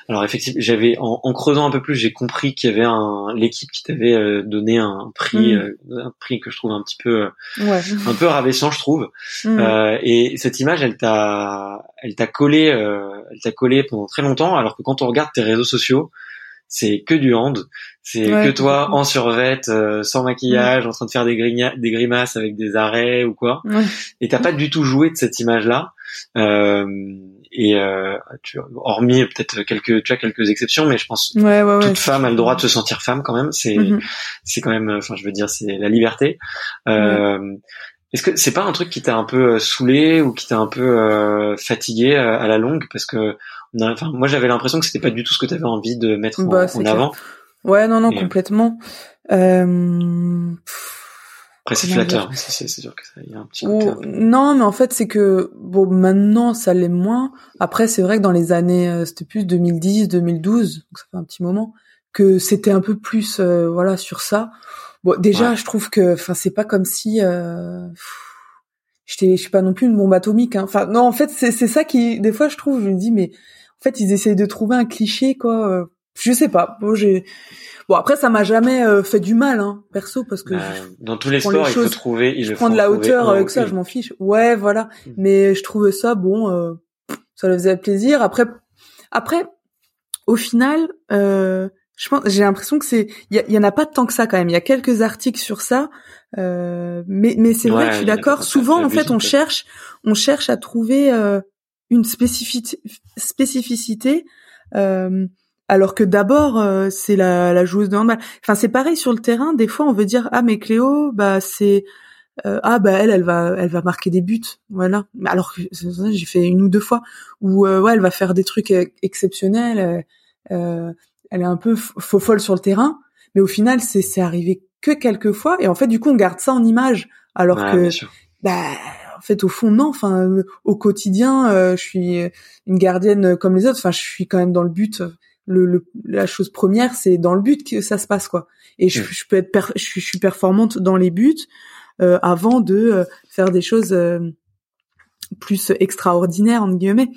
alors effectivement, j'avais en, en, creusant un peu plus, j'ai compris qu'il y avait un l'équipe qui t'avait euh, donné un prix, mm. euh, un prix que je trouve un petit peu ouais. un peu ravissant, je trouve. Mm. et cette image, elle t'a elle t'a collé, elle t'a collé pendant très longtemps, alors que quand on regarde tes réseaux sociaux, c'est que du hand, c'est que toi en survette, euh, sans maquillage, en train de faire des, des grimaces avec des arrêts ou quoi. Ouais. Et t'as pas du tout joué de cette image-là. Euh, et euh, tu, hormis peut-être quelques, tu as quelques exceptions, mais je pense ouais, ouais, toute femme a le droit de se sentir femme quand même. C'est, mm-hmm. c'est quand même, enfin je veux dire, c'est la liberté. Euh, est-ce que c'est pas un truc qui t'a un peu euh, saoulé ou qui t'a un peu euh, fatigué euh, à la longue? Parce que enfin moi j'avais l'impression que c'était pas du tout ce que tu avais envie de mettre en, bah, avant. Ouais non non complètement. Euh... Après c'est flatteur, c'est sûr que ça y a un petit Non mais en fait c'est que bon maintenant ça l'est moins. Après c'est vrai que dans les années c'était plus 2010 2012 donc ça fait un petit moment que c'était un peu plus voilà sur ça. Bon, déjà, je trouve que, enfin, c'est pas comme si, euh, je suis pas non plus une bombe atomique. Hein. Enfin, non, en fait, c'est c'est ça qui, des fois, je trouve, je me dis, mais en fait, ils essayent de trouver un cliché, quoi. Euh, je sais pas. Bon, j'ai, bon, après, ça m'a jamais euh, fait du mal, hein, perso, parce que bah, dans tous les sports, il faut trouver, il je prends de la hauteur avec ça, je m'en fiche. Ouais, voilà. Mm. Mais je trouve ça, bon, euh, ça le faisait plaisir. Après, après, au final. Euh, je pense, j'ai l'impression que c'est, il y, en a pas tant que ça quand même. Il y a quelques articles sur ça, euh, mais mais c'est vrai que je suis d'accord. Souvent, en fait, on cherche, on cherche à trouver euh, une spécificité, spécificité euh, alors que d'abord euh, c'est la, la joueuse de handball. Enfin, c'est pareil sur le terrain. Des fois, on veut dire ah mais Cléo, bah c'est euh, ah bah elle elle va elle va marquer des buts voilà alors que j'ai fait une ou deux fois où ouais elle va faire des trucs exceptionnels euh, elle est un peu faux folle sur le terrain, mais au final, c'est c'est arrivé que quelques fois, et en fait, du coup, on garde ça en image, alors que, bah, en fait, au fond, non. Enfin, au quotidien, euh, je suis une gardienne comme les autres. Enfin, je suis quand même dans le but. Le, la chose première, c'est dans le but que ça se passe, quoi. Et je, mm. peux être, je, suis performante dans les buts euh, avant de euh, faire des choses plus extraordinaires entre guillemets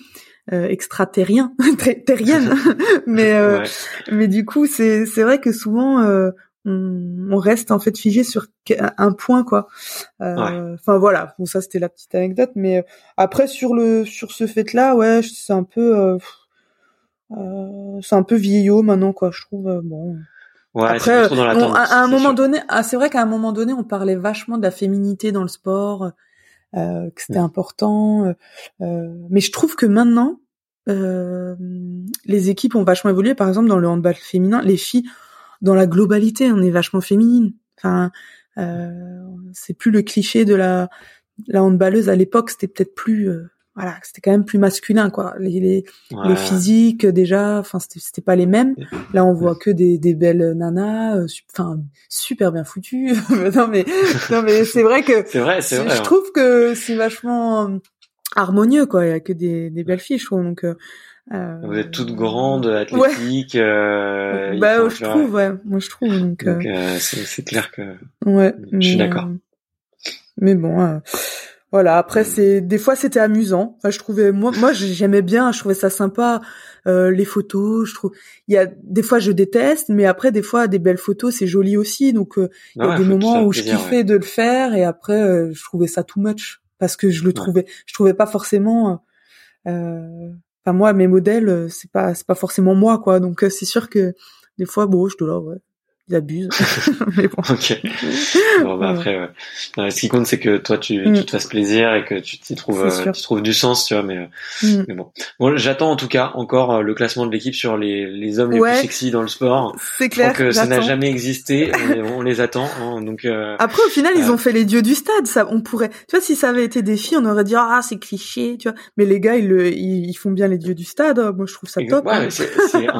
euh, extraterrien, terrienne. mais euh, mais du coup, c'est c'est vrai que souvent euh, on, on, reste en fait figé sur un point quoi. Euh, enfin voilà, bon ça c'était la petite anecdote, mais après sur le sur ce fait-là, ouais, c'est un peu c'est un peu vieillot maintenant quoi, je trouve. bon. Ouais, Après, dans à, un moment donné, ah, c'est vrai qu'à un moment donné, on parlait vachement de la féminité dans le sport, euh, que c'était important. Euh, euh, mais je trouve que maintenant, les équipes ont vachement évolué. Par exemple, dans le handball féminin, les filles, dans la globalité, on est vachement féminine. Enfin, c'est plus le cliché de la la handballeuse à l'époque. C'était peut-être plus voilà, c'était quand même plus masculin quoi. Les les, les physiques déjà, enfin c'était pas les mêmes. Là on voit que des des belles nanas, euh, enfin super bien foutues. non mais non mais c'est vrai que c'est vrai, c'est vrai. Je trouve que c'est vachement euh, harmonieux quoi. Il y a que des des belles filles je trouve donc. Euh, euh Vous êtes toutes grandes, athlétiques. Euh, bah, je trouve, ouais. Moi, je trouve. Donc, donc c'est clair que. Ouais. Je suis d'accord. mais bon, voilà. Après, c'est des fois c'était amusant. Enfin, je trouvais moi, moi j'aimais bien. Je trouvais ça sympa. Euh, les photos, je trouve. Il y a des fois je déteste, mais après des fois des belles photos c'est joli aussi. Donc euh, il y a des moments où je kiffais de le faire et après euh, je trouvais ça too much parce que je le trouvais. Je trouvais pas forcément. Euh, enfin moi mes modèles c'est pas c'est pas forcément moi quoi. Donc c'est sûr que des fois bon je dois ils abusent. mais bon. Ok. Bon, bah après, ouais. ce qui compte, c'est que toi, tu, mm. tu te fasses plaisir et que tu t'y trouves, euh, tu trouves du sens, tu vois. Mais, mm. mais bon. Bon, j'attends en tout cas encore euh, le classement de l'équipe sur les, les hommes les plus sexy dans le sport. C'est clair. Que ça n'a jamais existé. on, les attend. Hein, donc. Euh, après, au final, ils ont fait les dieux du stade. Ça, on pourrait. Tu vois, si ça avait été des filles, on aurait dit ah c'est cliché, tu vois. Mais les gars, ils, le, ils, font bien les dieux du stade. Moi, je trouve ça top. Ouais, hein. c'est,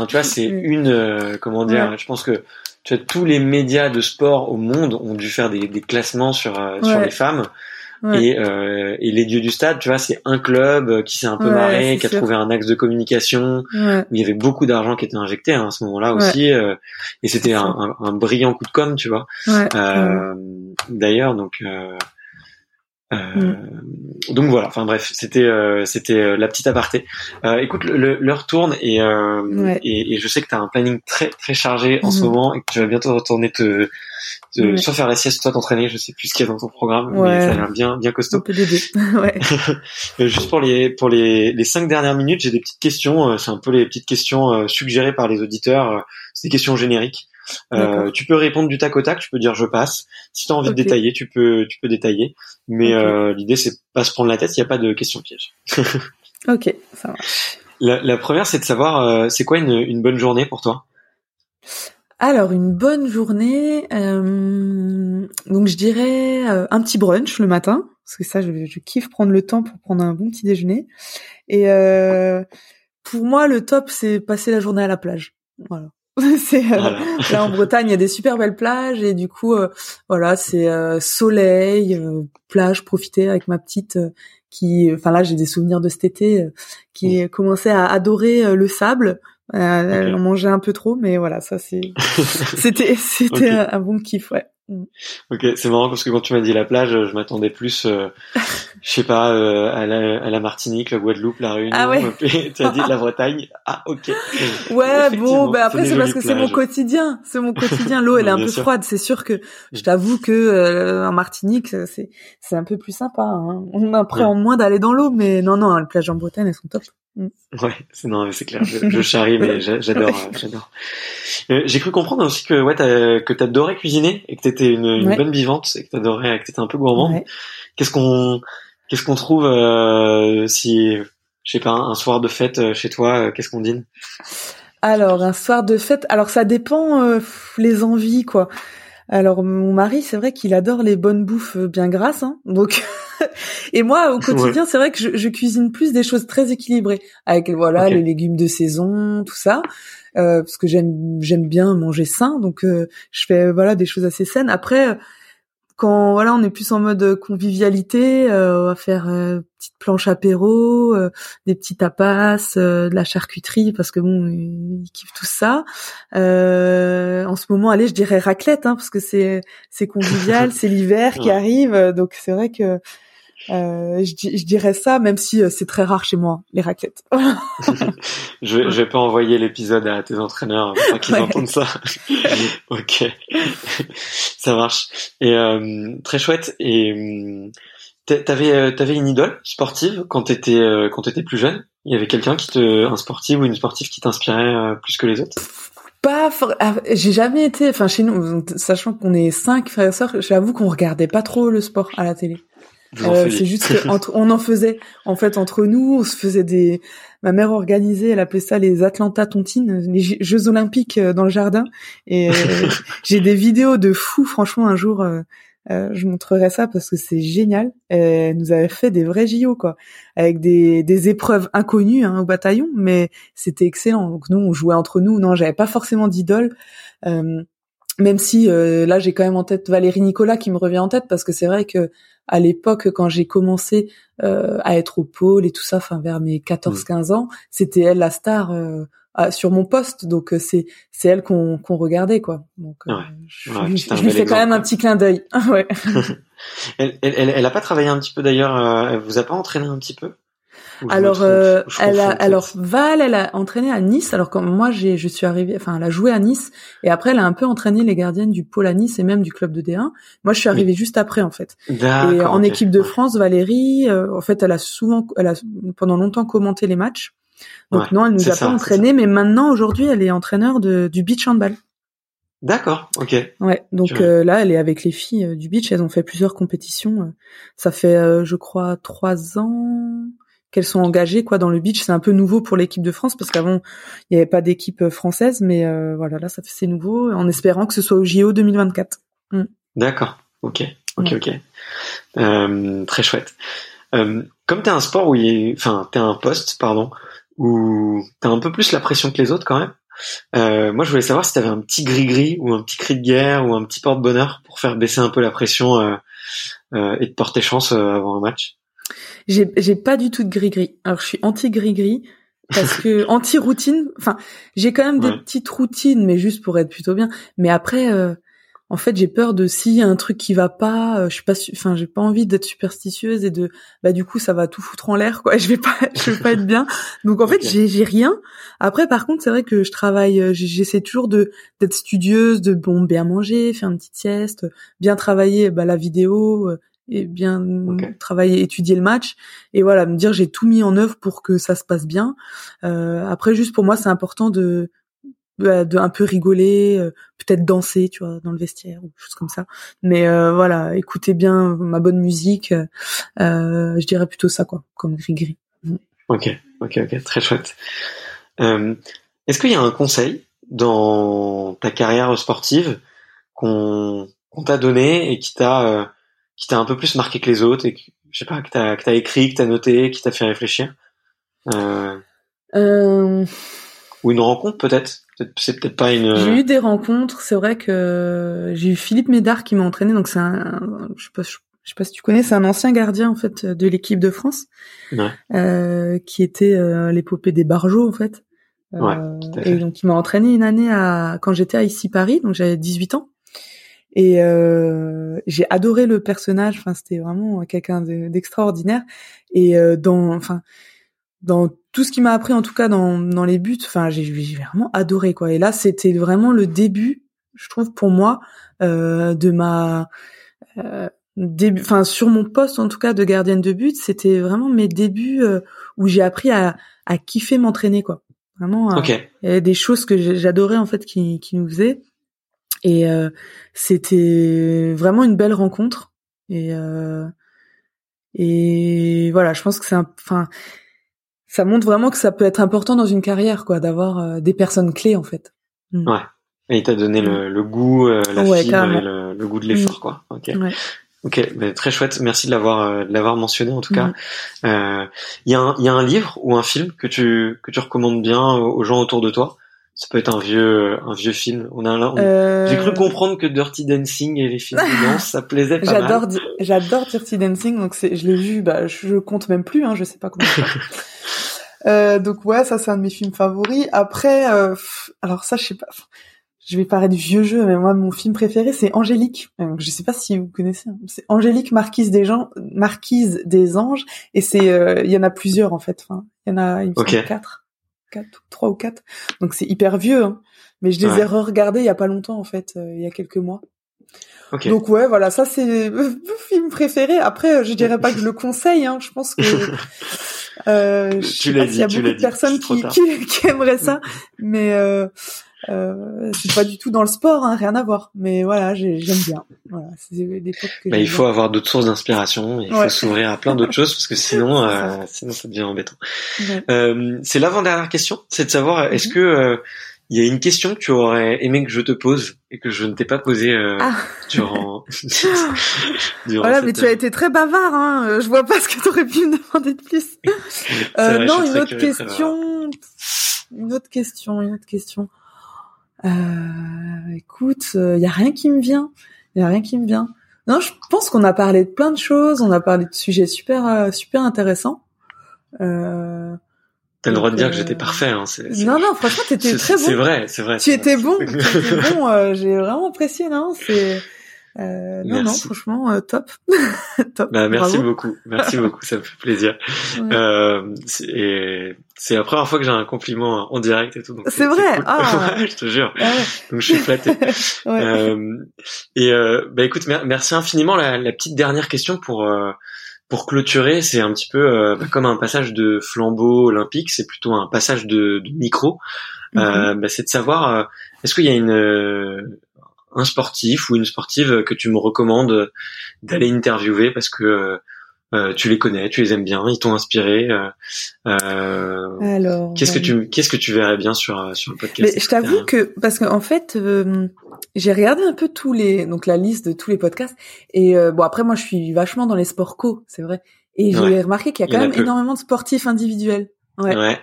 tu vois, c'est une, comment dire. Je pense que tu vois, tous les médias de sport au monde ont dû faire des, des classements sur euh, sur les femmes. Et, euh, et les dieux du stade, tu vois, c'est un club qui s'est un peu marré, qui a trouvé un axe de communication. Où il y avait beaucoup d'argent qui était injecté hein, à ce moment-là aussi, euh, et c'était un, un, un, brillant coup de com, tu vois. Euh, D'ailleurs, donc Euh, donc voilà. Enfin bref, c'était euh, c'était euh, la petite aparté. écoute, l'heure tourne et, et, et je sais que tu as un planning très très chargé en ce mhm. moment et que tu vas bientôt retourner te, te soit faire la sieste, soit t'entraîner. Je sais plus ce qu'il y a dans ton programme, mais ça a l'air bien bien costaud. Un peu ouais. Juste pour les pour les les cinq dernières minutes, j'ai des petites questions. C'est un peu les petites questions suggérées par les auditeurs. C'est des questions génériques. Euh, tu peux répondre du tac au tac, tu peux dire je passe. Si tu as envie de détailler, tu peux tu peux détailler. Mais euh, l'idée c'est pas se prendre la tête, il n'y a pas de question piège. ok, ça marche. La, la première c'est de savoir euh, c'est quoi une, une bonne journée pour toi? Alors une bonne journée, euh, donc je dirais un petit brunch le matin parce que ça je, je, kiffe prendre le temps pour prendre un bon petit déjeuner. Et pour moi le top c'est passer la journée à la plage. Voilà. c'est euh, là en Bretagne, il y a des super belles plages et du coup, euh, voilà, c'est euh, soleil, plage, profiter avec ma petite qui, enfin là, j'ai des souvenirs de cet été qui commençait à adorer le sable. Elle en mangeait un peu trop, mais voilà, ça c'est, c'était, c'était un bon kiff, ouais. Mm. Ok, c'est marrant parce que quand tu m'as dit la plage, je m'attendais plus, euh, je sais pas, euh, à, la, à, la, Martinique, la Guadeloupe, la Réunion. Ah ouais. tu as dit la Bretagne. Ah ok. Ouais, bon, ben après c'est parce que c'est mon quotidien, c'est mon quotidien. L'eau elle est un peu froide, c'est sûr que je t'avoue que euh, en Martinique c'est c'est un peu plus sympa. Hein. On appréhende moins d'aller dans l'eau, mais non non, les plages en Bretagne elles sont top. Mm. Ouais, c'est non, c'est clair. Je, je charrie, mais j'adore, euh, j'adore. Euh, j'ai cru comprendre aussi que ouais, as, que t'adorais cuisiner et que t'étais une, une bonne vivante et que t'adorais, que t'étais un peu gourmand. Qu'est-ce qu'on, qu'est-ce qu'on trouve euh, si, je sais pas, un soir de fête euh, chez toi, qu'est-ce qu'on dîne? Alors un soir de fête, alors ça dépend les envies quoi. Alors mon mari, c'est vrai qu'il adore les bonnes bouffes bien grasses, hein, donc et moi, au quotidien, c'est vrai que je, je, cuisine plus des choses très équilibrées, avec voilà les légumes de saison, tout ça, euh, parce que j'aime j'aime bien manger sain, donc euh, je fais voilà des choses assez saines. Après, quand voilà, on est plus en mode convivialité, euh, on va faire euh, petite planche apéro, euh, des petits tapas, de la charcuterie parce que bon, ils kiffent tout ça. en ce moment, allez, je dirais raclette hein, parce que c'est c'est convivial, c'est l'hiver qui arrive, donc c'est vrai que euh, je, je, dirais ça, même si euh, c'est très rare chez moi, les raquettes. je, vais, je vais pas envoyer l'épisode à tes entraîneurs pour qu'ils entendent ça. ok, ça marche. Et euh, très chouette. Et euh, t'avais t'avais une idole sportive quand t'étais quand t'étais plus jeune? Il y avait quelqu'un qui te un sportif ou une sportive qui t'inspirait plus que les autres? Pas ah, j'ai jamais été enfin chez nous sachant qu'on est cinq frères et sœurs j'avoue qu'on regardait pas trop le sport à la télé euh, c'est juste qu'on en faisait en fait entre nous, on se faisait des. Ma mère organisait, elle appelait ça les Atlanta Tontines, les Jeux Olympiques euh, dans le jardin. Et euh, j'ai des vidéos de fous. Franchement, un jour, euh, je montrerai ça parce que c'est génial. Elle nous avait fait des vrais JO quoi, avec des, des épreuves inconnues hein, au bataillon, mais c'était excellent. Donc nous, on jouait entre nous. Non, j'avais pas forcément d'idole. même si là, j'ai quand même en tête Valérie Nicolas qui me revient en tête parce que c'est vrai que à l'époque quand j'ai commencé euh, à être au pôle et tout ça, enfin vers mes 14-15 mm. ans, c'était elle la star euh, sur mon poste, donc euh, c'est c'est elle qu'on qu'on regardait quoi. Donc je, lui fais quand même un petit clin d'œil. ouais. elle, elle, elle, a pas travaillé un petit peu d'ailleurs. elle vous a pas entraîné un petit peu? Alors, euh, elle a, alors Val, elle a entraîné à Nice. Alors comme moi, j'ai, je suis arrivée, enfin, elle a joué à Nice et après, elle a un peu entraîné les gardiennes du pôle à Nice et même du club de D1. Moi, je suis arrivée juste après, en fait. Et en équipe de France, Valérie, euh, en fait, elle a souvent, elle a pendant longtemps commenté les matchs. Donc non, elle nous a pas entraîné, mais maintenant, aujourd'hui, elle est entraîneur de, du beach handball. D'accord, ok. Ouais, donc euh, là, elle est avec les filles du beach. Elles ont fait plusieurs compétitions. Ça fait, je crois, trois ans qu'elles sont engagées quoi dans le beach. C'est un peu nouveau pour l'équipe de France parce qu'avant il n'y avait pas d'équipe euh, française, mais euh, voilà là ça c'est nouveau en espérant que ce soit au JO 2024. Mm. D'accord, ok, ok, ok, euh, très chouette. Euh, comme t'es un sport où il enfin t'es un poste pardon où t'as un peu plus la pression que les autres quand même. Euh, moi, je voulais savoir si t'avais un petit gris-gris ou un petit cri de guerre ou un petit porte-bonheur pour faire baisser un peu la pression et te porter chance avant un match. J'ai, j'ai pas du tout de gris-gris. Alors, je suis anti-gris-gris parce que anti-routine. Enfin, j'ai quand même des petites routines, mais juste pour être plutôt bien. Mais après, euh, en fait, j'ai peur de s'il y a un truc qui va pas, euh, je suis pas, enfin, j'ai pas envie d'être superstitieuse et de, bah du coup, ça va tout foutre en l'air, quoi. Je vais pas, je vais pas être bien. Donc en fait, j'ai, j'ai rien. Après, par contre, c'est vrai que je travaille, euh, j'essaie toujours de d'être studieuse, de bon bien manger, faire une petite sieste, bien travailler, bah la vidéo euh, et bien travailler, étudier le match et voilà, me dire j'ai tout mis en œuvre pour que ça se passe bien. Euh, après, juste pour moi, c'est important de de un peu rigoler, euh, peut-être danser, tu vois, dans le vestiaire ou choses comme ça. Mais euh, voilà, écoutez bien ma bonne musique. Euh, je dirais plutôt ça, quoi, comme gris-gris. Mm. Ok, ok, ok, très chouette. Est-ce qu'il y a un conseil dans ta carrière sportive qu'on t'a donné et qui t'a qui t'a un peu plus marqué que les autres et que, je sais pas que t'as que t'as écrit, que t'as noté, qui t'a fait réfléchir euh... Ou une rencontre peut-être c'est peut-être pas une. J'ai eu des rencontres. C'est vrai que j'ai eu Philippe Médard qui m'a entraîné. Donc c'est un, je sais pas, je sais pas si tu connais, c'est un ancien gardien en fait de l'équipe de France, ouais. euh, qui était euh, l'épopée des Barjots en fait. Euh, ouais, et donc il m'a entraîné une année à quand j'étais à ici Paris, donc j'avais 18 ans. Et euh, j'ai adoré le personnage. Enfin, c'était vraiment quelqu'un d'extraordinaire. Et euh, dans, enfin, dans tout ce qui m'a appris en tout cas dans, dans les buts, enfin j'ai vraiment adoré quoi. Et là c'était vraiment le début, je trouve pour moi, euh, de ma euh, début, enfin sur mon poste en tout cas de gardienne de but, c'était vraiment mes débuts euh, où j'ai appris à, à kiffer m'entraîner quoi. Vraiment, euh, des choses que j'adorais en fait qui, qui nous faisaient. Et euh, c'était vraiment une belle rencontre. Et et voilà, je pense que c'est un, enfin ça montre vraiment que ça peut être important dans une carrière, quoi, d'avoir euh, des personnes clés en fait. Mm. Ouais. Et il t'a donné le, le goût, euh, la fibre et le, le, goût de l'effort, mm. quoi. Ok. Ouais. Ok, ben, très chouette. Merci de l'avoir euh, de l'avoir mentionné en tout cas. Il mm. y a un il y a un livre ou un film que tu que tu recommandes bien aux gens autour de toi? Ça peut être un vieux un vieux film. On a j'ai cru comprendre que Dirty Dancing et les films de danse ça plaisait pas J'adore j'adore Dirty Dancing donc c'est je l'ai vu bah je compte même plus hein je sais pas comment. Euh, donc ouais, ça c'est un de mes films favoris. Après, euh, alors ça je sais pas, je vais parler du vieux jeu, mais moi mon film préféré c'est Angélique. Euh, je sais pas si vous connaissez. Hein. C'est Angélique Marquise des gens, Marquise des anges, et c'est, il y en a plusieurs en fait. Enfin, il y en a, il me semble quatre, quatre, trois ou quatre. Donc c'est hyper vieux, hein. mais je les ai re-regardés il y a pas longtemps en fait, il y a quelques mois. Donc ouais, voilà, ça c'est mon film préféré. Après, je dirais pas que je le conseille. Hein. Je pense que euh, je sais pas s'il y a beaucoup de personnes qui, qui, qui, aimeraient ça, mais euh, euh, c'est pas du tout dans le sport, hein, rien à voir. Mais voilà, j'aime bien. Voilà, que bah, il faut avoir d'autres sources d'inspiration. Il faut s'ouvrir à plein d'autres choses parce que sinon, euh, sinon ça devient embêtant. Euh, c'est l'avant-dernière question, c'est de savoir est-ce mhm. que euh, il y a une question que tu aurais aimé que je te pose et que je ne t'ai pas posée euh, ah. durant, Voilà, mais tu as été très bavard. Hein. Je vois pas ce que tu aurais pu me demander de plus. euh, non, une autre question. Une autre question. Une autre question. Euh, écoute, il euh, y a rien qui me vient. Il y a rien qui me vient. Non, je pense qu'on a parlé de plein de choses. On a parlé de sujets super euh, super intéressants. Euh, T'as le droit de dire que j'étais euh, parfait. Hein. Non, non, franchement, t'étais très bon. C'est vrai, c'est vrai. Tu étais bon. étais bon. Euh, j'ai vraiment apprécié, non? C'est. Euh, non, non, franchement, euh, top. top. Bah, merci beaucoup. Merci beaucoup. Ça me fait plaisir. Euh, c'est la première fois que j'ai un compliment en direct et tout. C'est vrai. Ah. je te jure. Ah donc je suis flatté. euh, et euh, bah écoute, merci infiniment. La, la petite dernière question pour pour clôturer, c'est un petit peu euh, bah, comme un passage de flambeau olympique, c'est plutôt un passage de, de micro. Euh, mhm. bah, c'est de savoir, euh, est-ce qu'il y a une un sportif ou une sportive que tu me recommandes d'aller interviewer parce que tu les connais, tu les aimes bien, ils t'ont inspiré. Alors, qu'est-ce que tu qu'est-ce que tu verrais bien sur sur le podcast Mais je t'avoue que parce qu'en fait, j'ai regardé un peu tous les donc la liste de tous les podcasts et euh, bon après moi je suis vachement dans les sports co, c'est vrai. Et j'ai remarqué qu'il y a quand même énormément de sportifs individuels. Ouais. ouais.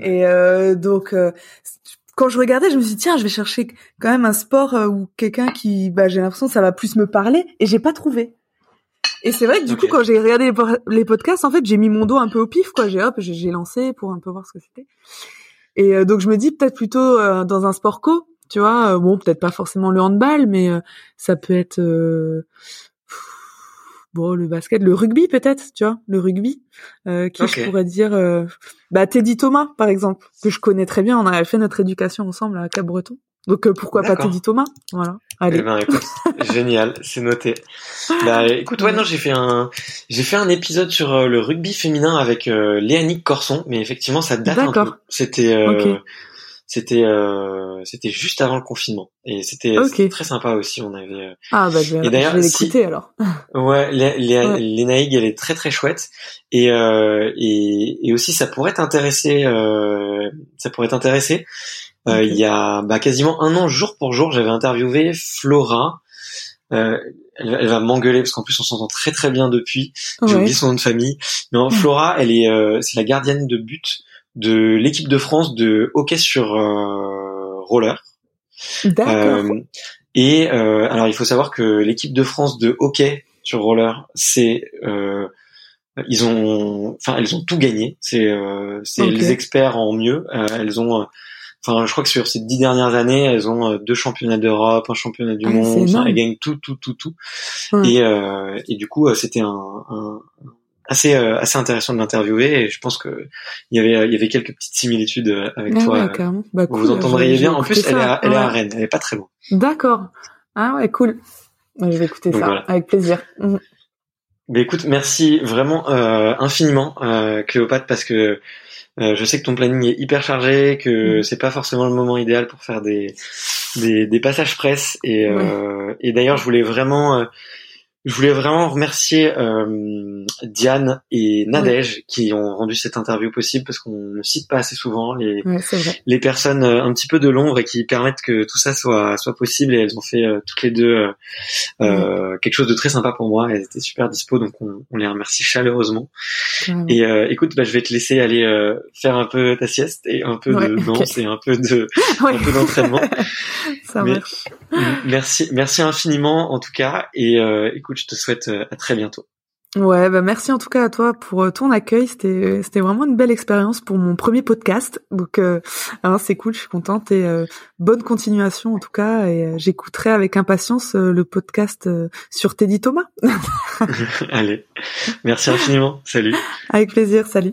Et euh, donc euh, quand je regardais, je me suis dit tiens, je vais chercher quand même un sport euh, ou quelqu'un qui bah j'ai l'impression que ça va plus me parler et j'ai pas trouvé. Et c'est vrai que du coup quand j'ai regardé les, les, podcasts, en fait, j'ai mis mon dos un peu au pif quoi, j'ai hop, j'ai lancé pour un peu voir ce que c'était. Et donc je me dis peut-être plutôt dans un sport co tu vois. bon, peut-être pas forcément le handball, mais ça peut être bon le basket, le rugby peut-être, tu vois, le rugby. qui je pourrais dire, bah Teddy Thomas par exemple, que je connais très bien. On a fait notre éducation ensemble à Cap-Breton. Donc euh, pourquoi pas Teddy Thomas? Voilà. Allez. Eh ben, écoute, génial, c'est noté. Bah écoute, ouais non, j'ai fait un j'ai fait un épisode sur euh, le rugby féminin avec euh, Léanique Corson, mais effectivement ça date un peu. C'était euh, c'était c'était juste avant le confinement et c'était très sympa aussi. On avait ah bah je vais, et d'ailleurs l'écouter alors. Ouais, Lénaïque elle est très très chouette et et et aussi ça pourrait t'intéresser ça pourrait t'intéresser euh, il y a bah, quasiment un an, jour pour jour, j'avais interviewé Flora. Euh, elle, va m'engueuler parce qu'en plus on s'entend très très bien depuis. J'ai oublié son nom de famille. Non, Flora, elle est, euh, c'est la gardienne de but de l'équipe de France de hockey sur roller. D'accord. et alors il faut savoir que l'équipe de France de hockey sur roller, c'est ils ont, enfin elles ont tout gagné. C'est c'est les experts en mieux. elles ont Enfin, je crois que sur ces dix dernières années, elles ont euh, deux championnats d'Europe, un championnat du ah, monde. elles gagnent tout, tout, tout, tout. Et, euh, et du coup, euh, c'était un, un, assez euh, assez intéressant de l'interviewer. Et je pense que il y avait il y avait quelques petites similitudes avec ah, toi. Bah, cool, vous entendriez bien. En plus, elle, est à, elle est à Rennes. Elle est pas très loin. D'accord. Ah ouais, cool. Je vais écouter ça avec plaisir. Mm. Mais écoute, merci vraiment euh, infiniment, euh, Cléopâtre, parce que euh, je sais que ton planning est hyper chargé, que mm. c'est pas forcément le moment idéal pour faire des des, des passages presse. Et, euh, et d'ailleurs, je voulais vraiment euh, je voulais vraiment remercier euh, Diane et Nadège qui ont rendu cette interview possible parce qu'on ne cite pas assez souvent les les personnes euh, un petit peu de l'ombre et qui permettent que tout ça soit soit possible et elles ont fait euh, toutes les deux euh, quelque chose de très sympa pour moi. Elles étaient super dispo donc on, on les remercie chaleureusement. Et écoute, bah, je vais te laisser aller faire un peu ta sieste et un peu de danse et un peu de un peu d'entraînement. ça. Merci merci infiniment en tout cas et écoute je te souhaite euh, à très bientôt. Ouais, bah merci en tout cas à toi pour euh, ton accueil. C'était c'était vraiment une belle expérience pour mon premier podcast. Donc euh, hein, c'est cool, je suis contente et bonne continuation en tout cas. Et j'écouterai avec impatience le podcast sur Teddy Thomas. Allez, merci infiniment. Salut. Avec plaisir. Salut.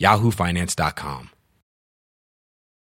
yahoofinance.com.